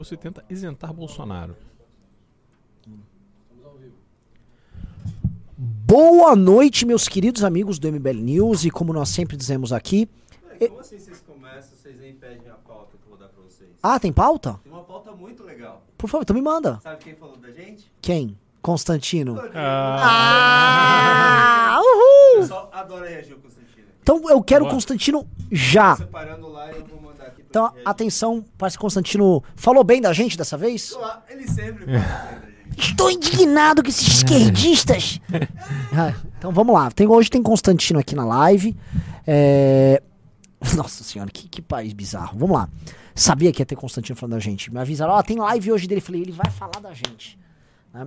Você tenta isentar Bolsonaro. Boa noite, meus queridos amigos do MBL News. E como nós sempre dizemos aqui. Como assim vocês começam, vocês nem pedem a pauta que eu vou dar pra vocês? Ah, tem pauta? Tem uma pauta muito legal. Por favor, então me manda. Sabe quem falou da gente? Quem? Constantino. Ah, Ah, O uhul! pessoal adora reagir ao Constantino. Então eu quero o. Constantino já. Separando lá, eu vou Então, atenção, parece Constantino falou bem da gente dessa vez. Ele sempre fala bem. Estou indignado com esses esquerdistas. Ah, então vamos lá. Tem, hoje tem Constantino aqui na live. É, Nossa senhora, que, que país bizarro. Vamos lá. Sabia que ia ter Constantino falando da gente. Me avisaram, ó, tem live hoje dele. Falei, ele vai falar da gente. né?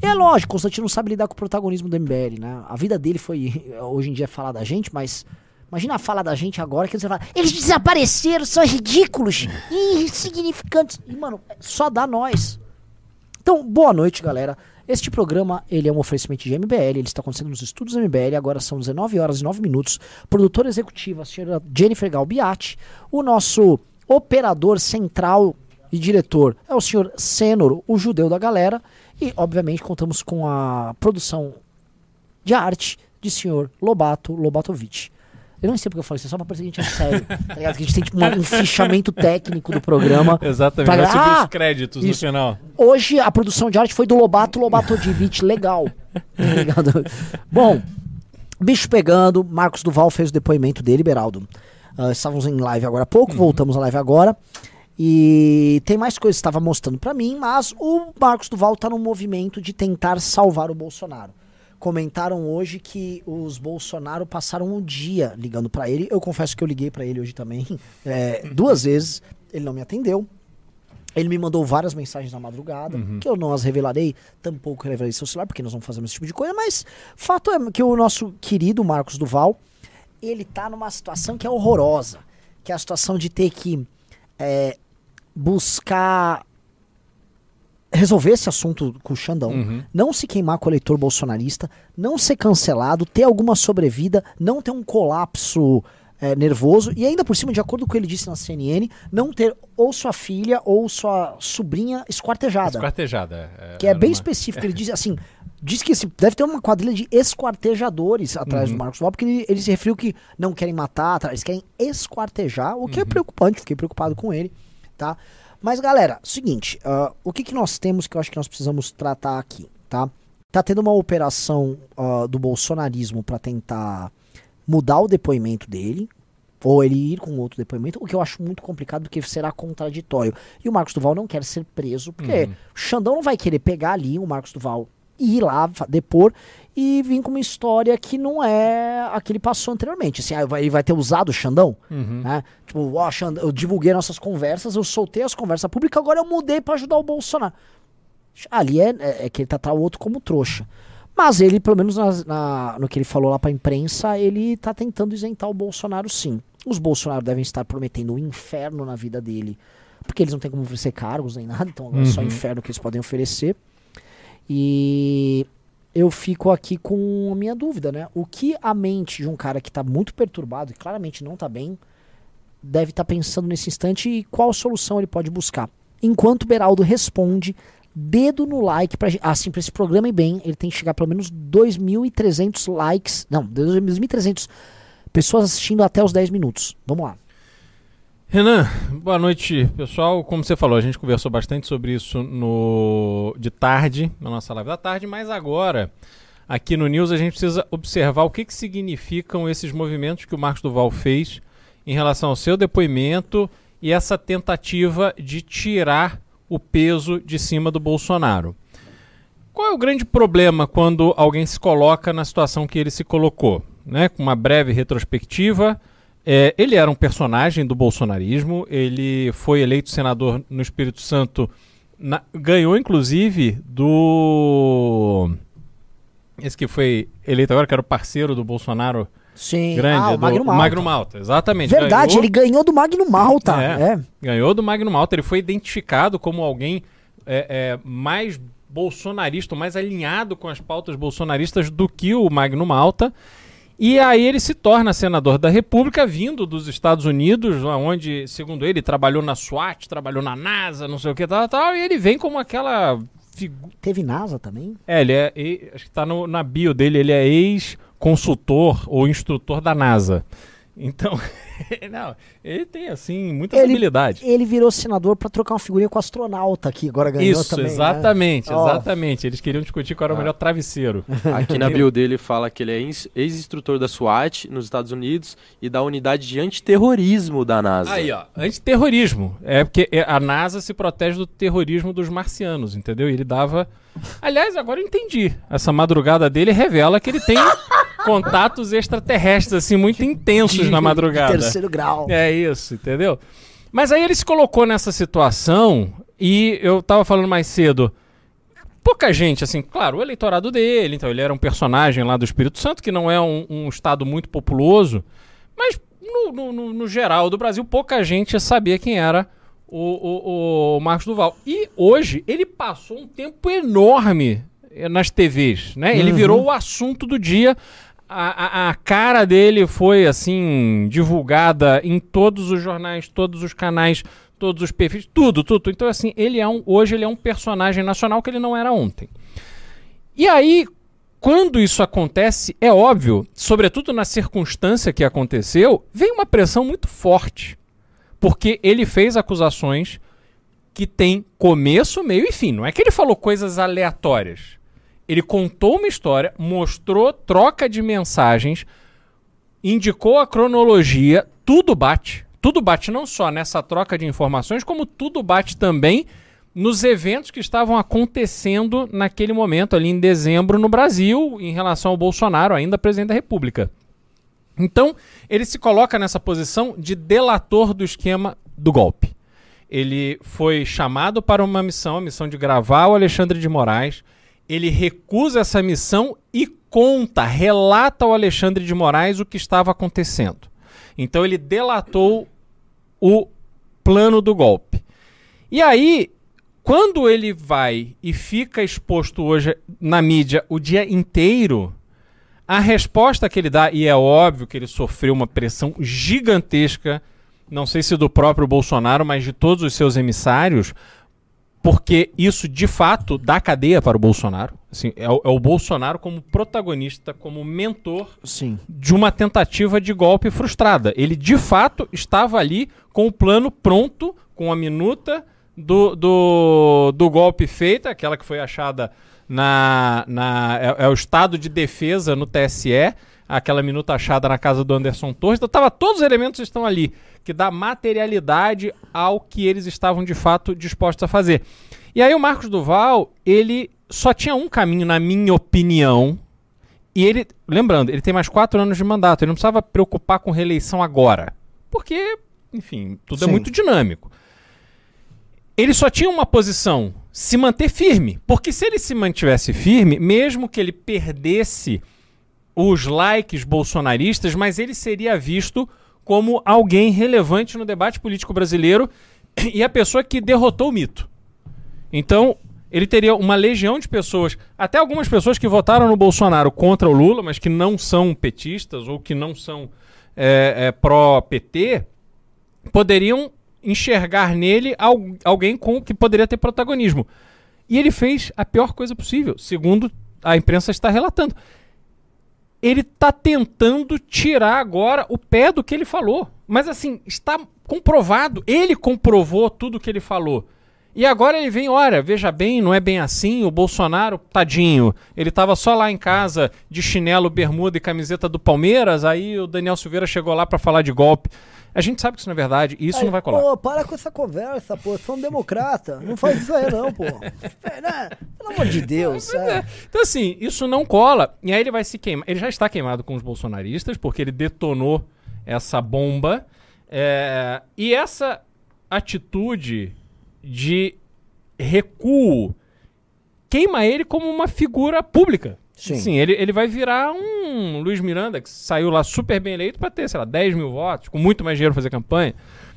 E é lógico, Constantino não sabe lidar com o protagonismo do MBL, né? A vida dele foi, hoje em dia, falar da gente, mas imagina a fala da gente agora que você fala, eles desapareceram, são ridículos, insignificantes. E, mano, só dá nós. Então, boa noite, galera. Este programa, ele é um oferecimento de MBL, ele está acontecendo nos estúdios MBL, agora são 19 horas e 9 minutos. Produtora executiva, a senhora Jennifer Galbiati. O nosso operador central e diretor é o senhor Senor, o judeu da galera. E, obviamente, contamos com a produção de arte de senhor Lobato Lobatovic. Eu não sei porque eu falei isso, é só pra parecer que a gente é sério. Tá ligado? Que a gente tem tipo, um fichamento técnico do programa. Exatamente. Pra- Vai subir Ah, os créditos isso. no final. Hoje a produção de arte foi do Lobato Lobatovic, legal. Tá? Bom, bicho pegando, Marcos Duval fez o depoimento dele, Beraldo. Ah, estávamos em live agora há pouco, voltamos à live agora. E tem mais coisas que estava mostrando pra mim, mas o Marcos Duval tá num movimento de tentar salvar o Bolsonaro. Comentaram hoje que os Bolsonaro passaram um dia ligando pra ele. Eu confesso que eu liguei pra ele hoje também, é, duas vezes. Ele não me atendeu. Ele me mandou várias mensagens na madrugada, que eu não as revelarei, tampouco revelarei seu celular, porque nós não fazemos esse tipo de coisa, mas fato é que o nosso querido Marcos Duval, ele tá numa situação que é horrorosa, que é a situação de ter que é, buscar resolver esse assunto com o Xandão, Uhum. não se queimar com o eleitor bolsonarista, não ser cancelado, ter alguma sobrevida, não ter um colapso é, nervoso e ainda por cima, de acordo com o que ele disse na CNN, não ter ou sua filha ou sua sobrinha esquartejada. Esquartejada. Que é bem uma- específico. Ele diz assim: diz que esse, deve ter uma quadrilha de esquartejadores atrás Uhum. do Marcos Duval, porque ele, ele se referiu que não querem matar, eles querem esquartejar, o que Uhum. é preocupante, fiquei preocupado com ele, tá? Mas galera, seguinte, ah, o que, que nós temos que eu acho que nós precisamos tratar aqui, tá? Tá tendo uma operação ah, do bolsonarismo para tentar mudar o depoimento dele, ou ele ir com outro depoimento, o que eu acho muito complicado, porque será contraditório. E o Marcos Duval não quer ser preso, porque Uhum. o Xandão não vai querer pegar ali o Marcos Duval e ir lá depor e vir com uma história que não é a que ele passou anteriormente. Assim, ah, vai- ele vai ter usado o Xandão, Uhum. né? Tipo, ó, Xandão, eu divulguei nossas conversas, eu soltei as conversas públicas, agora eu mudei pra ajudar o Bolsonaro. Ali é, é, é que ele tratar o outro como trouxa. Mas ele, pelo menos nas- na- no que ele falou lá pra imprensa, ele tá tentando isentar o Bolsonaro sim. Os Bolsonaro devem estar prometendo um inferno na vida dele, porque eles não têm como oferecer cargos nem nada, então agora é só Uhum. inferno que eles podem oferecer. E eu fico aqui com a minha dúvida, né? O que a mente de um cara que tá muito perturbado e claramente não tá bem, deve estar pensando nesse instante e qual solução ele pode buscar. Enquanto o Beraldo responde, dedo no like gente. Assim, pra esse programa ir bem, ele tem que chegar pelo menos 2.300 likes. Não, 2.300 pessoas assistindo até os 10 minutos. Vamos lá. Renan, boa noite, pessoal. Como você falou, a gente conversou bastante sobre isso no de tarde, na nossa live da tarde, mas agora, aqui no News, a gente precisa observar o que, que significam esses movimentos que o Marcos Duval fez em relação ao seu depoimento e essa tentativa de tirar o peso de cima do Bolsonaro. Qual é o grande problema quando alguém se coloca na situação que ele se colocou? Né? Com uma breve retrospectiva, é, ele era um personagem do bolsonarismo, ele foi eleito senador no Espírito Santo, na- ganhou inclusive do. Esse que foi eleito agora, que era o parceiro do Bolsonaro Sim, grande, ah, o do Magno Malta. Magno Malta, exatamente. Verdade, ganhou, ele ganhou do Magno Malta. É. É. ganhou do Magno Malta, ele foi identificado como alguém é, é, mais bolsonarista, mais alinhado com as pautas bolsonaristas do que o Magno Malta. E aí ele se torna senador da República, vindo dos Estados Unidos, onde, segundo ele, trabalhou na SWAT, trabalhou na NASA, não sei o que, tal, tal, e ele vem como aquela figura. Teve NASA também? É, ele é. e- Acho que tá no- na bio dele, ele é ex-consultor ou instrutor da NASA. Então, não, ele tem, assim, muitas Ele- habilidades. Ele virou senador pra trocar uma figurinha com o astronauta aqui, agora ganhou Isso, também. né? exatamente, Ó. exatamente. Eles queriam discutir qual era o melhor travesseiro. Aqui na bio dele fala que ele é ins- ex-instrutor da SWAT nos Estados Unidos e da unidade de antiterrorismo da NASA. Aí, ó, antiterrorismo. É porque é, a NASA se protege do terrorismo dos marcianos, entendeu? E ele dava. Aliás, agora eu entendi. Essa madrugada dele revela que ele tem contatos extraterrestres, assim, muito intensos na madrugada. Terceiro grau. É isso, entendeu? Mas aí ele se colocou nessa situação e eu tava falando mais cedo. Pouca gente, assim, claro, o eleitorado dele, então ele era um personagem lá do Espírito Santo, que não é um, um estado muito populoso, mas no, no- no- geral do Brasil, pouca gente sabia quem era o, o- o Marcos Duval. E hoje ele passou um tempo enorme eh, nas TVs, né? Ele virou o assunto do dia. A, a- cara dele foi, assim, divulgada em todos os jornais, todos os canais, todos os perfis, tudo, tudo. Então, assim, ele é um, hoje ele é um personagem nacional que ele não era ontem. E aí, quando isso acontece, é óbvio, sobretudo na circunstância que aconteceu, vem uma pressão muito forte. Porque ele fez acusações que têm começo, meio e fim. Não é que ele falou coisas aleatórias. Ele contou uma história, mostrou troca de mensagens, indicou a cronologia, tudo bate. Tudo bate não só nessa troca de informações, como tudo bate também nos eventos que estavam acontecendo naquele momento, ali em dezembro, no Brasil, em relação ao Bolsonaro, ainda presidente da República. Então, ele se coloca nessa posição de delator do esquema do golpe. Ele foi chamado para uma missão, a missão de gravar o Alexandre de Moraes. Ele recusa essa missão e conta, relata ao Alexandre de Moraes o que estava acontecendo. Então ele delatou o plano do golpe. E aí, quando ele vai e fica exposto hoje na mídia o dia inteiro, a resposta que ele dá, e é óbvio que ele sofreu uma pressão gigantesca, não sei se do próprio Bolsonaro, mas de todos os seus emissários, porque isso de fato dá cadeia para o Bolsonaro. Assim, é, o, é o Bolsonaro como protagonista, como mentor Sim. de uma tentativa de golpe frustrada. Ele de fato estava ali com o plano pronto, com a minuta do, do, do golpe feita, aquela que foi achada na. na é, é o estado de defesa no TSE, aquela minuta achada na casa do Anderson Torres. Então, tava, todos os elementos estão ali, que dá materialidade ao que eles estavam de fato dispostos a fazer. E aí o Marcos Duval, ele só tinha um caminho, na minha opinião, e ele, lembrando, ele tem mais quatro anos de mandato, ele não precisava preocupar com reeleição agora. Porque, enfim, tudo é Sim. muito dinâmico. Ele só tinha uma posição, se manter firme. Porque se ele se mantivesse firme, mesmo que ele perdesse os likes bolsonaristas, mas ele seria visto como alguém relevante no debate político brasileiro e a pessoa que derrotou o mito. Então, ele teria uma legião de pessoas, até algumas pessoas que votaram no Bolsonaro contra o Lula, mas que não são petistas ou que não são é, é, pró-PT, poderiam enxergar nele al- alguém com que poderia ter protagonismo. E ele fez a pior coisa possível, segundo a imprensa está relatando. Ele está tentando tirar agora o pé do que ele falou. Mas assim, está comprovado. Ele comprovou tudo que ele falou. E agora ele vem, olha, veja bem, não é bem assim. O Bolsonaro, tadinho, ele estava só lá em casa de chinelo, bermuda e camiseta do Palmeiras. Aí o Daniel Silveira chegou lá para falar de golpe. A gente sabe que isso não é verdade e isso não vai colar. Pô, para com essa conversa, pô. Sou um democrata. Não faz isso aí, não, pô. É, né? Pelo amor de Deus. é. Então, assim, isso não cola. E aí ele vai se queimar. Ele já está queimado com os bolsonaristas, porque ele detonou essa bomba. É, E essa atitude de recuo queima ele como uma figura pública. Sim. ele, ele vai virar um Luiz Miranda, que saiu lá super bem eleito para ter, sei lá, 10 mil votos, com muito mais dinheiro pra fazer campanha.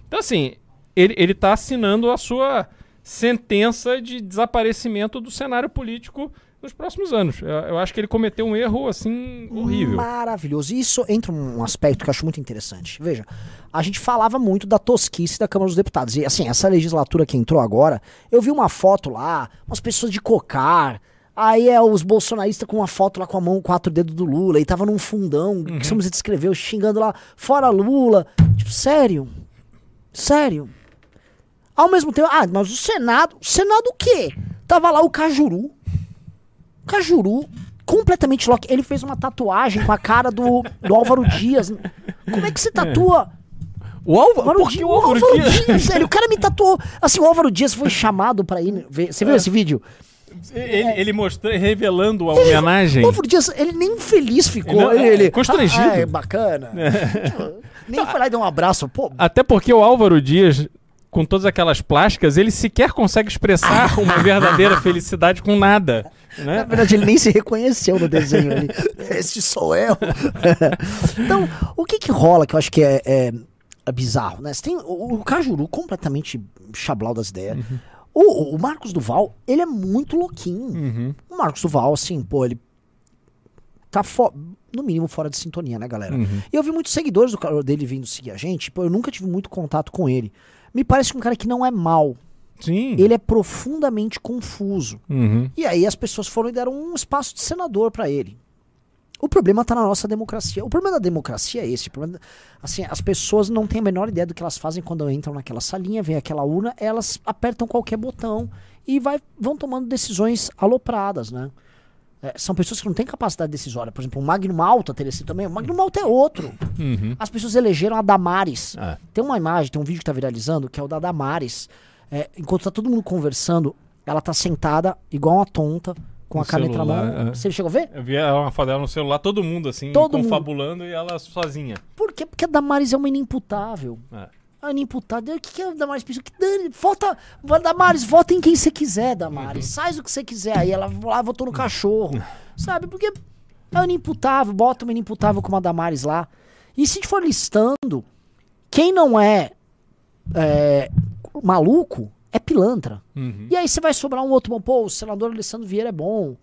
Então, assim, ele, ele tá assinando a sua sentença de desaparecimento do cenário político nos próximos anos. Eu, eu acho que ele cometeu um erro, assim, horrível. Maravilhoso. E isso entra um aspecto que eu acho muito interessante. Veja, a gente falava muito da tosquice da Câmara dos Deputados. E assim, essa legislatura que entrou agora, eu vi uma foto lá, umas pessoas de cocar. Aí é os bolsonaristas com uma foto lá com a mão, quatro dedos do Lula, e tava num fundão, que você descreveu, xingando lá, fora Lula. Tipo, sério? Sério? Ao mesmo tempo, ah, mas o Senado, o Senado o quê? Tava lá o Cajuru. Cajuru, completamente louco. Ele fez uma tatuagem com a cara do, do Álvaro Dias. Como é que você tatua? O Álvaro, por que o o Álvaro Dias? Dias, sério, o cara me tatuou. Assim, o Álvaro Dias foi chamado pra ir. ver- Você viu esse vídeo? Ele, ele mostrou, revelando a homenagem. O Álvaro Dias, ele nem feliz ficou. Ele, é, ele- constrangido. Ah, é bacana. nem foi lá e deu um abraço. Pô, Até porque o Álvaro Dias, com todas aquelas plásticas, ele sequer consegue expressar uma verdadeira felicidade com nada. Na Né? verdade, ele nem se reconheceu no desenho ali. Este sou eu. então, o que que rola que eu acho que é, é- é bizarro, né? Você tem o, o Cajuru completamente chablau das ideias. O, o Marcos Duval, ele é muito louquinho. Uhum. O Marcos Duval, assim, pô, ele tá no mínimo fora de sintonia, né, galera? Uhum. E eu vi muitos seguidores do dele vindo seguir a gente, pô, eu nunca tive muito contato com ele. Me parece um cara que não é mal. Sim. Ele é profundamente confuso. Uhum. E aí as pessoas foram e deram um espaço de senador pra ele. O problema tá na nossa democracia. O problema da democracia é esse. Problema, assim, as pessoas não têm a menor ideia do que elas fazem quando entram naquela salinha, vem aquela urna, elas apertam qualquer botão e vai, vão tomando decisões alopradas, né? É, são pessoas que não têm capacidade decisória. Por exemplo, o Magno Malta teria sido também. O Magno Malta é outro. Uhum. As pessoas elegeram a Damares. Ah. Tem uma imagem, tem um vídeo que tá viralizando, que é o da Damares. É, enquanto tá todo mundo conversando, ela tá sentada, igual uma tonta, com a caneta na mão. é. Você chegou a ver? Eu vi uma foto dela no celular, todo mundo assim, Todo confabulando e ela sozinha. Por quê? Porque a Damares é uma inimputável. É. A inimputável. O que, que a Damares pensou? Que dane, vota, Damares, vota em quem você quiser, Damares. Faz o que você quiser. Aí ela lá votou no cachorro. Sabe? Porque é uma inimputável. Bota uma inimputável como a Damares lá. E se a gente for listando, quem não é, é, maluco é pilantra. Uhum. E aí você vai sobrar um outro bom. Pô, o senador Alessandro Vieira é bom.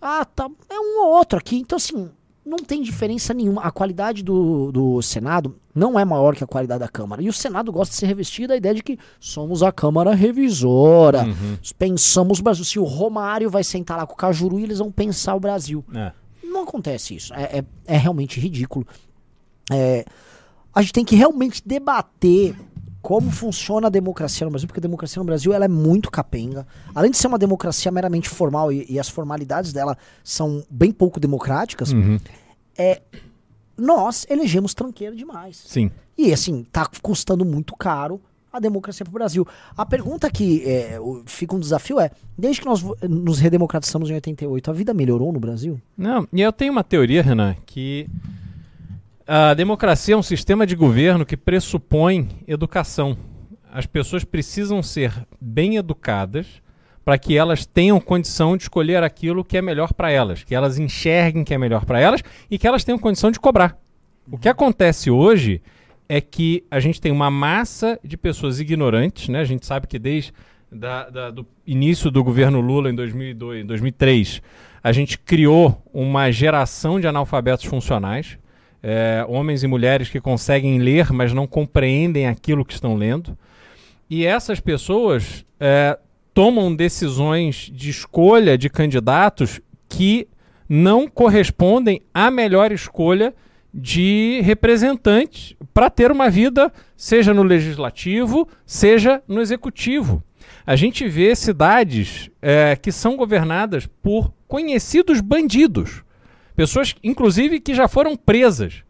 Ah, tá. É um ou outro aqui. Então, assim, não tem diferença nenhuma. A qualidade do, do Senado não é maior que a qualidade da Câmara. E o Senado gosta de ser revestido da ideia de que somos a Câmara revisora. Uhum. Pensamos o Brasil. Se o Romário vai sentar lá com o Cajuru, eles vão pensar o Brasil. É. Não acontece isso. É, é, é realmente ridículo. É, a gente tem que realmente debater como funciona a democracia no Brasil, porque a democracia no Brasil ela é muito capenga. Além de ser uma democracia meramente formal e, e as formalidades dela são bem pouco democráticas, Uhum. nós elegemos tranqueiro demais. Sim. E assim, tá custando muito caro a democracia pro Brasil. A pergunta que é, o- fica um desafio é: desde que nós nos redemocratizamos em 88, a vida melhorou no Brasil? Não, e eu tenho uma teoria, Renan, que a democracia é um sistema de governo que pressupõe educação. As pessoas precisam ser bem educadas para que elas tenham condição de escolher aquilo que é melhor para elas, que elas enxerguem que é melhor para elas e que elas tenham condição de cobrar. O que acontece hoje é que a gente tem uma massa de pessoas ignorantes, né? A gente sabe que desde da, da- do início do governo Lula em 2002, 2003, a gente criou uma geração de analfabetos funcionais, é, homens e mulheres que conseguem ler, mas não compreendem aquilo que estão lendo. E essas pessoas é, tomam decisões de escolha de candidatos que não correspondem à melhor escolha de representantes para ter uma vida, seja no legislativo, seja no executivo. A gente vê cidades é, que são governadas por conhecidos bandidos, pessoas, inclusive, que já foram presas.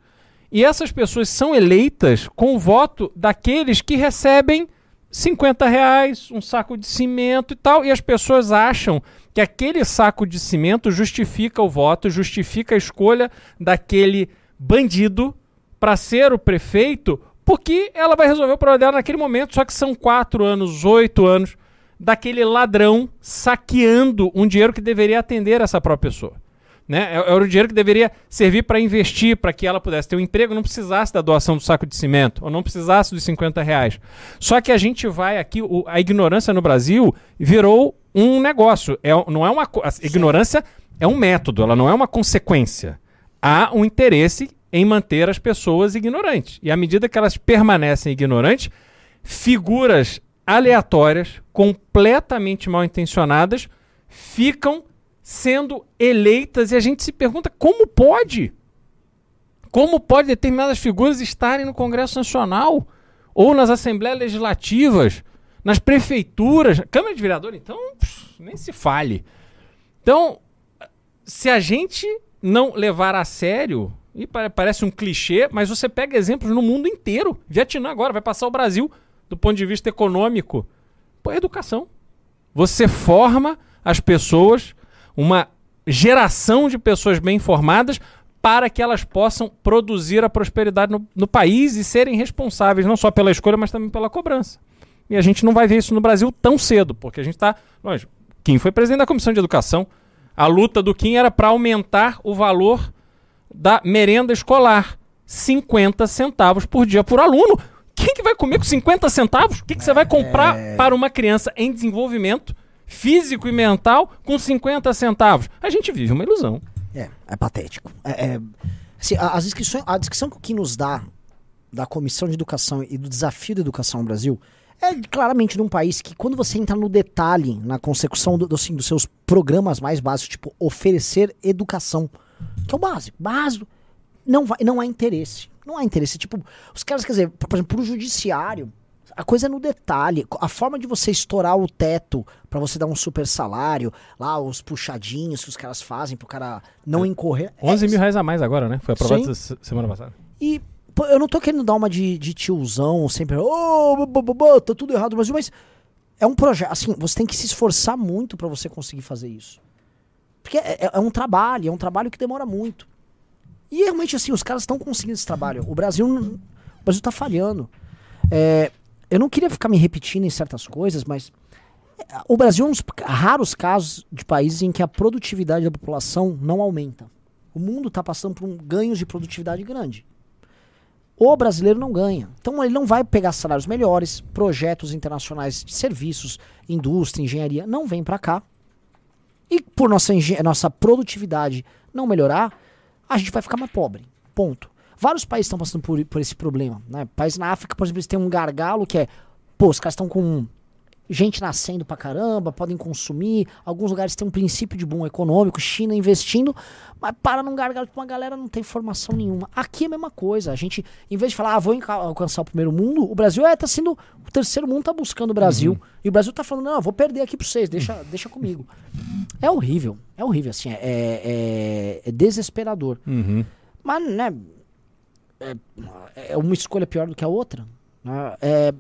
E essas pessoas são eleitas com o voto daqueles que recebem 50 reais, um saco de cimento e tal, e as pessoas acham que aquele saco de cimento justifica o voto, justifica a escolha daquele bandido para ser o prefeito, porque ela vai resolver o problema dela naquele momento, só que são quatro anos, oito anos daquele ladrão saqueando um dinheiro que deveria atender essa própria pessoa. Né? É- Era o dinheiro que deveria servir para investir, para que ela pudesse ter um emprego, não precisasse da doação do saco de cimento, ou não precisasse dos 50 reais. Só que a gente vai aqui, o- a ignorância no Brasil virou um negócio. É, não é uma. a ignorância é um método, ela não é uma consequência. Há um interesse em manter as pessoas ignorantes. E à medida que elas permanecem ignorantes, figuras aleatórias, completamente mal intencionadas, ficam sendo eleitas e a gente se pergunta como pode? Como pode determinadas figuras estarem no Congresso Nacional ou nas Assembleias Legislativas, nas prefeituras, Câmara de Vereador, então, nem se fale. Então, se a gente não levar a sério, e pa- parece um clichê, mas você pega exemplos no mundo inteiro. Vietnã agora vai passar o Brasil do ponto de vista econômico. Pô, é educação. Você forma as pessoas, uma geração de pessoas bem informadas para que elas possam produzir a prosperidade no, no país e serem responsáveis não só pela escolha, mas também pela cobrança. E a gente não vai ver isso no Brasil tão cedo, porque a gente está. Kim foi presidente da Comissão de Educação. A luta do Kim era para aumentar o valor da merenda escolar. 50 centavos por dia por aluno. Quem que vai comer com 50 centavos? O que, que você vai comprar para uma criança em desenvolvimento físico e mental com 50 centavos? A gente vive uma ilusão. É, é patético. É, é- assim, a- as inscrições, a descrição que nos dá da Comissão de Educação e do desafio da educação no Brasil é claramente num país que, quando você entra no detalhe, na consecução do- do, assim, dos seus programas mais básicos, tipo oferecer educação, que é o básico, básico, não, vai, não há interesse. Não há interesse. Tipo, os caras, quer dizer, por exemplo, pro judiciário, a coisa é no detalhe. A forma de você estourar o teto pra você dar um super salário, lá os puxadinhos que os caras fazem pro cara não incorrer. é 11 mil reais a mais agora, né? Foi aprovado Sim. semana passada. e pô, eu não tô querendo dar uma de, de tiozão, sempre, ô, oh, tá tudo errado no Brasil, mas é um projeto, assim, você tem que se esforçar muito pra você conseguir fazer isso. Porque é, é- é um trabalho, é um trabalho que demora muito. E realmente, assim, os caras estão conseguindo esse trabalho. O Brasil, não- o Brasil tá falhando. É, eu não queria ficar me repetindo em certas coisas, mas é, o Brasil é um dos raros casos de países em que a produtividade da população não aumenta. O mundo está passando por um ganhos de produtividade grande. O brasileiro não ganha. Então ele não vai pegar salários melhores, projetos internacionais de serviços, indústria, engenharia, não vem para cá. E por nossa, nossa produtividade não melhorar, a gente vai ficar mais pobre. Ponto. Vários países estão passando por, por esse problema. Né? Países na África, por exemplo, eles têm um gargalo que é, pô, os caras estão com gente nascendo pra caramba, podem consumir. Alguns lugares têm um princípio de boom econômico, China investindo, mas para num gargalo que uma galera não tem formação nenhuma. Aqui é a mesma coisa. A gente, em vez de falar, ah, vou alcançar o primeiro mundo, o Brasil é, tá sendo. O terceiro mundo tá buscando o Brasil. E o Brasil tá falando, não, eu vou perder aqui pra vocês, deixa, deixa comigo. É horrível. É horrível, assim. É, é, é desesperador. Uhum. Mas, né? É, é uma escolha pior do que a outra. né? É,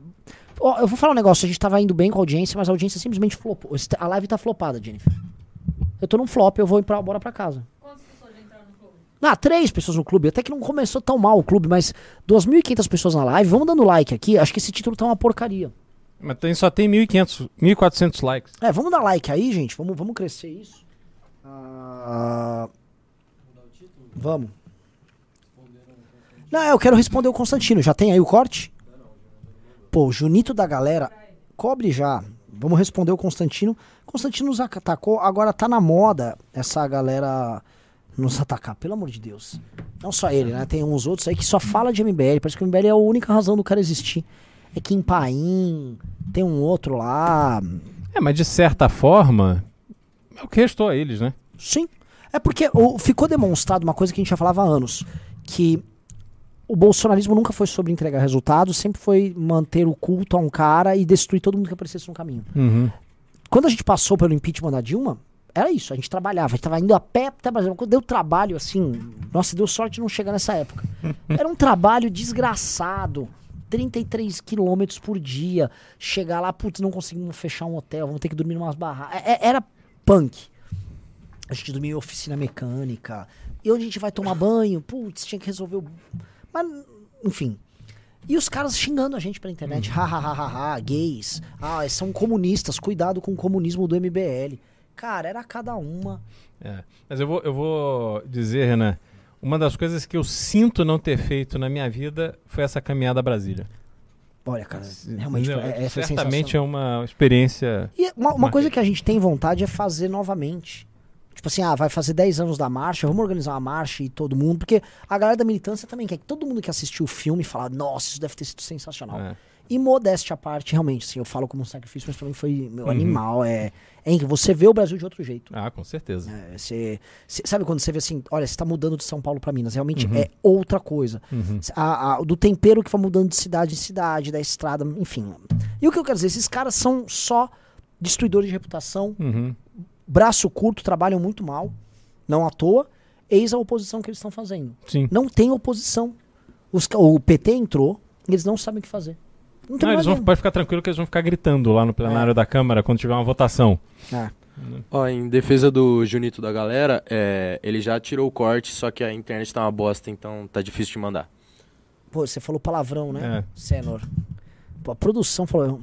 ó, eu vou falar um negócio. A gente tava indo bem com a audiência, mas a audiência simplesmente flopou. A live tá flopada, Jennifer. Eu tô num flop, eu vou embora bora pra casa. Quantas pessoas já entraram no clube? Ah, três pessoas no clube. Até que não começou tão mal o clube, mas 2.500 pessoas na live. Vamos dando like aqui. Acho que esse título tá uma porcaria. Mas tem, só tem 1.500, 1.400 likes. É, vamos dar like aí, gente. Vamos, vamos crescer isso. Ah, vamos. Não, eu quero responder o Constantino. Já tem aí o corte? Pô, o Junito da galera. Cobre já. Vamos responder o Constantino. Constantino nos atacou. Agora tá na moda essa galera nos atacar, pelo amor de Deus. Não só ele, né? Tem uns outros aí que só fala de MBL. Parece que o MBL é a única razão do cara existir. É Kim Paim, tem um outro lá. É, mas de certa forma, é o que restou a eles, né? Sim. É porque o- ficou demonstrado uma coisa que a gente já falava há anos, que o bolsonarismo nunca foi sobre entregar resultados, sempre foi manter o culto a um cara e destruir todo mundo que aparecesse no caminho. Uhum. Quando a gente passou pelo impeachment da Dilma, era isso, a gente trabalhava, a gente tava indo a pé até Brasília. Quando deu trabalho, assim, nossa, deu sorte de não chegar nessa época. Era um trabalho desgraçado. 33 quilômetros por dia. Chegar lá, putz, não conseguimos fechar um hotel, vamos ter que dormir numas barracas. É- é- Era punk. A gente dormia em oficina mecânica. E onde a gente vai tomar banho? Putz, tinha que resolver o. Mas, enfim. E os caras xingando a gente pela internet. Ha, ha, ha, ha, ha, gays. Ah, são comunistas. Cuidado com o comunismo do MBL. Cara, era cada uma. É. Mas eu vou, eu vou dizer, Renan, uma das coisas que eu sinto não ter feito na minha vida foi essa caminhada a Brasília. Olha, cara, realmente Entendeu? é, é, Certamente é uma experiência. E uma, uma coisa que a gente tem vontade é fazer novamente. Tipo assim, ah, vai fazer 10 anos da marcha, vamos organizar uma marcha e todo mundo, porque a galera da militância também quer que todo mundo que assistiu o filme fala, nossa, isso deve ter sido sensacional. É. E modéstia à parte, realmente, assim, eu falo como um sacrifício, mas pra mim foi meu Uhum. animal, é, é. Você vê o Brasil de outro jeito. Ah, com certeza. É, você, você- sabe quando você vê assim, olha, você tá mudando de São Paulo pra Minas, realmente Uhum. é outra coisa. Uhum. A- a- do tempero que vai mudando de cidade em cidade, da estrada, enfim. E o que eu quero dizer, esses caras são só destruidores de reputação, Uhum. Braço curto, trabalham muito mal, não à toa, eis a oposição que eles estão fazendo. Sim. Não tem oposição. Os o PT entrou, e eles não sabem o que fazer. Não tem Não, eles vão, pode ficar tranquilo que eles vão ficar gritando lá no plenário da Câmara quando tiver uma votação. É. Ó, em defesa do Junito da galera, é, ele já tirou o corte, só que a internet tá uma bosta, então tá difícil de mandar. Pô, você falou palavrão, né? É. Senor. Pô, a produção falou.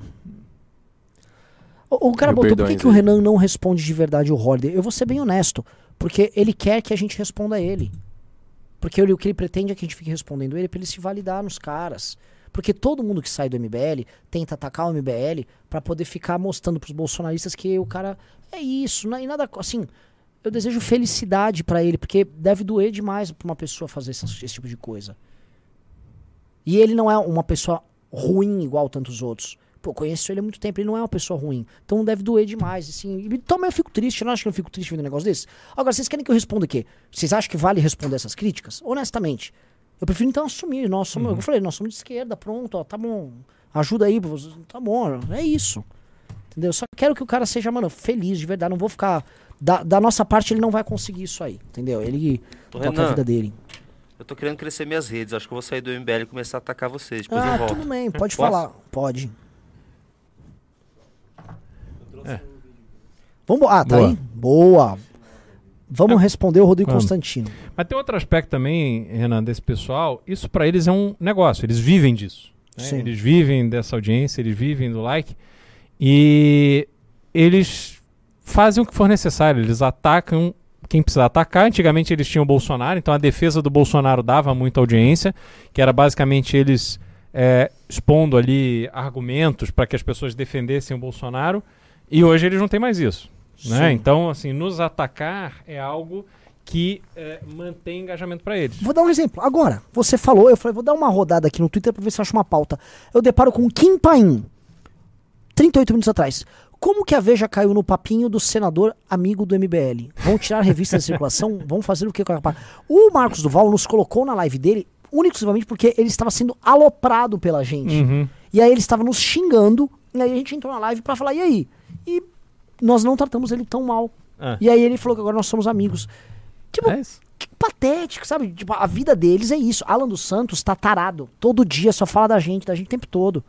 O, o cara botou, por que, que o. Renan não responde de verdade o Holiday? Eu vou ser bem honesto. Porque ele quer que a gente responda a ele. Porque ele- o que ele pretende é que a gente fique respondendo ele pra ele se validar nos caras. Porque todo mundo que sai do MBL tenta atacar o MBL pra poder ficar mostrando pros bolsonaristas que o cara é isso, não é- e nada assim. Eu desejo felicidade pra ele, porque deve doer demais pra uma pessoa fazer esse, esse tipo de coisa. E ele não é uma pessoa ruim igual tantos outros. Pô, conheço ele há muito tempo, ele não é uma pessoa ruim. Então deve doer demais, assim. E também eu fico triste, eu não acho que eu fico triste vendo um negócio desse. Agora, vocês querem que eu responda o quê? Vocês acham que vale responder essas críticas? Honestamente. Eu prefiro então assumir. Nós somos, Eu falei, nós somos de esquerda, pronto, ó, tá bom. Ajuda aí, tá bom, é isso. Entendeu? Só quero que o cara seja, mano, feliz de verdade. Não vou ficar. Da, da nossa parte, ele não vai conseguir isso aí, entendeu? Ele Ô, toca a vida dele. eu tô querendo crescer minhas redes. Acho que eu vou sair do MBL e começar a atacar vocês. Depois ah, eu volto. tudo bem, pode falar. Pode. É. Vamos, ah, tá Boa. aí? Boa. Vamos É. responder o Rodrigo Vamos. Constantino. Mas tem outro aspecto também, Renan, desse pessoal. Isso pra eles é um negócio. Eles vivem disso. né? Eles vivem dessa audiência, eles vivem do like. E eles fazem o que for necessário. Eles atacam quem precisa atacar. Antigamente eles tinham o Bolsonaro, então a defesa do Bolsonaro dava muita audiência, que era basicamente eles é, expondo ali argumentos para que as pessoas defendessem o Bolsonaro. E hoje eles não têm mais isso. Né? Então, assim, nos atacar é algo que é, mantém engajamento para eles. Vou dar um exemplo. Agora, você falou, eu falei, vou dar uma rodada aqui no Twitter pra ver se eu acho uma pauta. Eu deparo com Kim Paim, 38 minutos atrás. Como que a Veja caiu no papinho do senador amigo do MBL? Vão tirar a revista da circulação? Vão fazer o que com a? O Marcos Duval nos colocou na live dele, único e exclusivamente porque ele estava sendo aloprado pela gente. Uhum. E aí ele estava nos xingando, e aí a gente entrou na live pra falar, e aí? E nós não tratamos ele tão mal. Ah. E aí ele falou que agora nós somos amigos. Tipo, É que patético, sabe? Tipo, a vida deles é isso. Alan dos Santos tá tarado. Todo dia só fala da gente, da gente o tempo todo.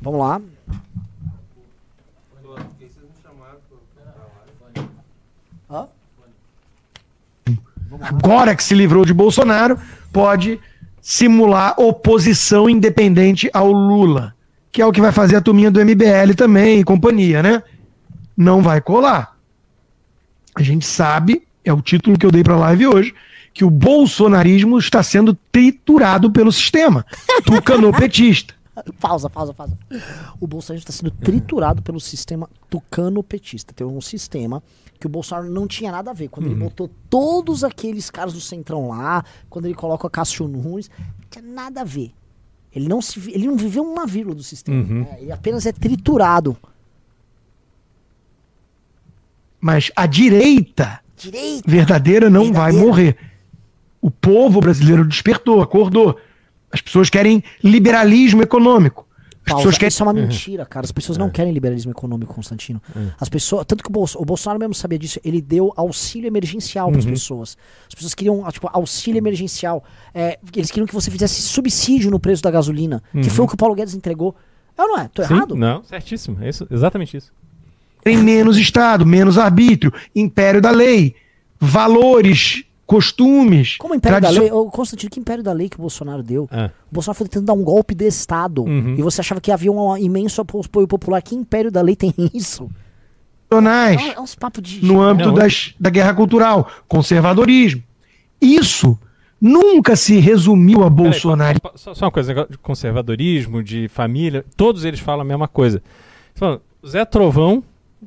Vamos lá. Hã? agora que se livrou de Bolsonaro, pode simular oposição independente ao Lula, que é o que vai fazer a turminha do MBL também e companhia, né? Não vai colar. A gente sabe, é o título que eu dei para a live hoje, que o bolsonarismo está sendo triturado pelo sistema tucanopetista. Pausa, pausa, pausa. O Bolsonaro está sendo triturado pelo sistema tucano-petista. Tem um sistema que o Bolsonaro não tinha nada a ver. Quando ele botou todos aqueles caras do Centrão lá, quando ele coloca Cássio Nunes, não tinha nada a ver. Ele não, se, ele não viveu uma vírgula do sistema. Uhum. né? Ele apenas é triturado. Mas a direita Direito. verdadeira não vai Verdadeira. morrer. O povo brasileiro despertou, acordou. As pessoas querem liberalismo econômico. As Pausa. pessoas querem Isso é uma mentira, cara. As pessoas não querem liberalismo econômico, Constantino. As pessoas, tanto que o, Bolso- o Bolsonaro mesmo sabia disso, ele deu auxílio emergencial para as pessoas. As pessoas queriam, ah, tipo, auxílio emergencial. É, eles queriam que você fizesse subsídio no preço da gasolina, que foi o que o Paulo Guedes entregou. É ou não é? Tô Sim? errado? Não, certíssimo. É isso, exatamente isso. Tem menos Estado, menos arbítrio, império da lei, valores, costumes. Como império da lei? Ô, Constantino, que império da lei que o Bolsonaro deu? Ah. O Bolsonaro foi tentando dar um golpe de Estado. Uhum. E você achava que havia um imenso apoio popular. Que império da lei tem isso? nacionais, É, é uns papos de. no âmbito Não. das, da guerra cultural, conservadorismo. Isso nunca se resumiu a Bolsonaro. Peraí, só, só uma coisa, de conservadorismo, de família, todos eles falam a mesma coisa. Zé Trovão,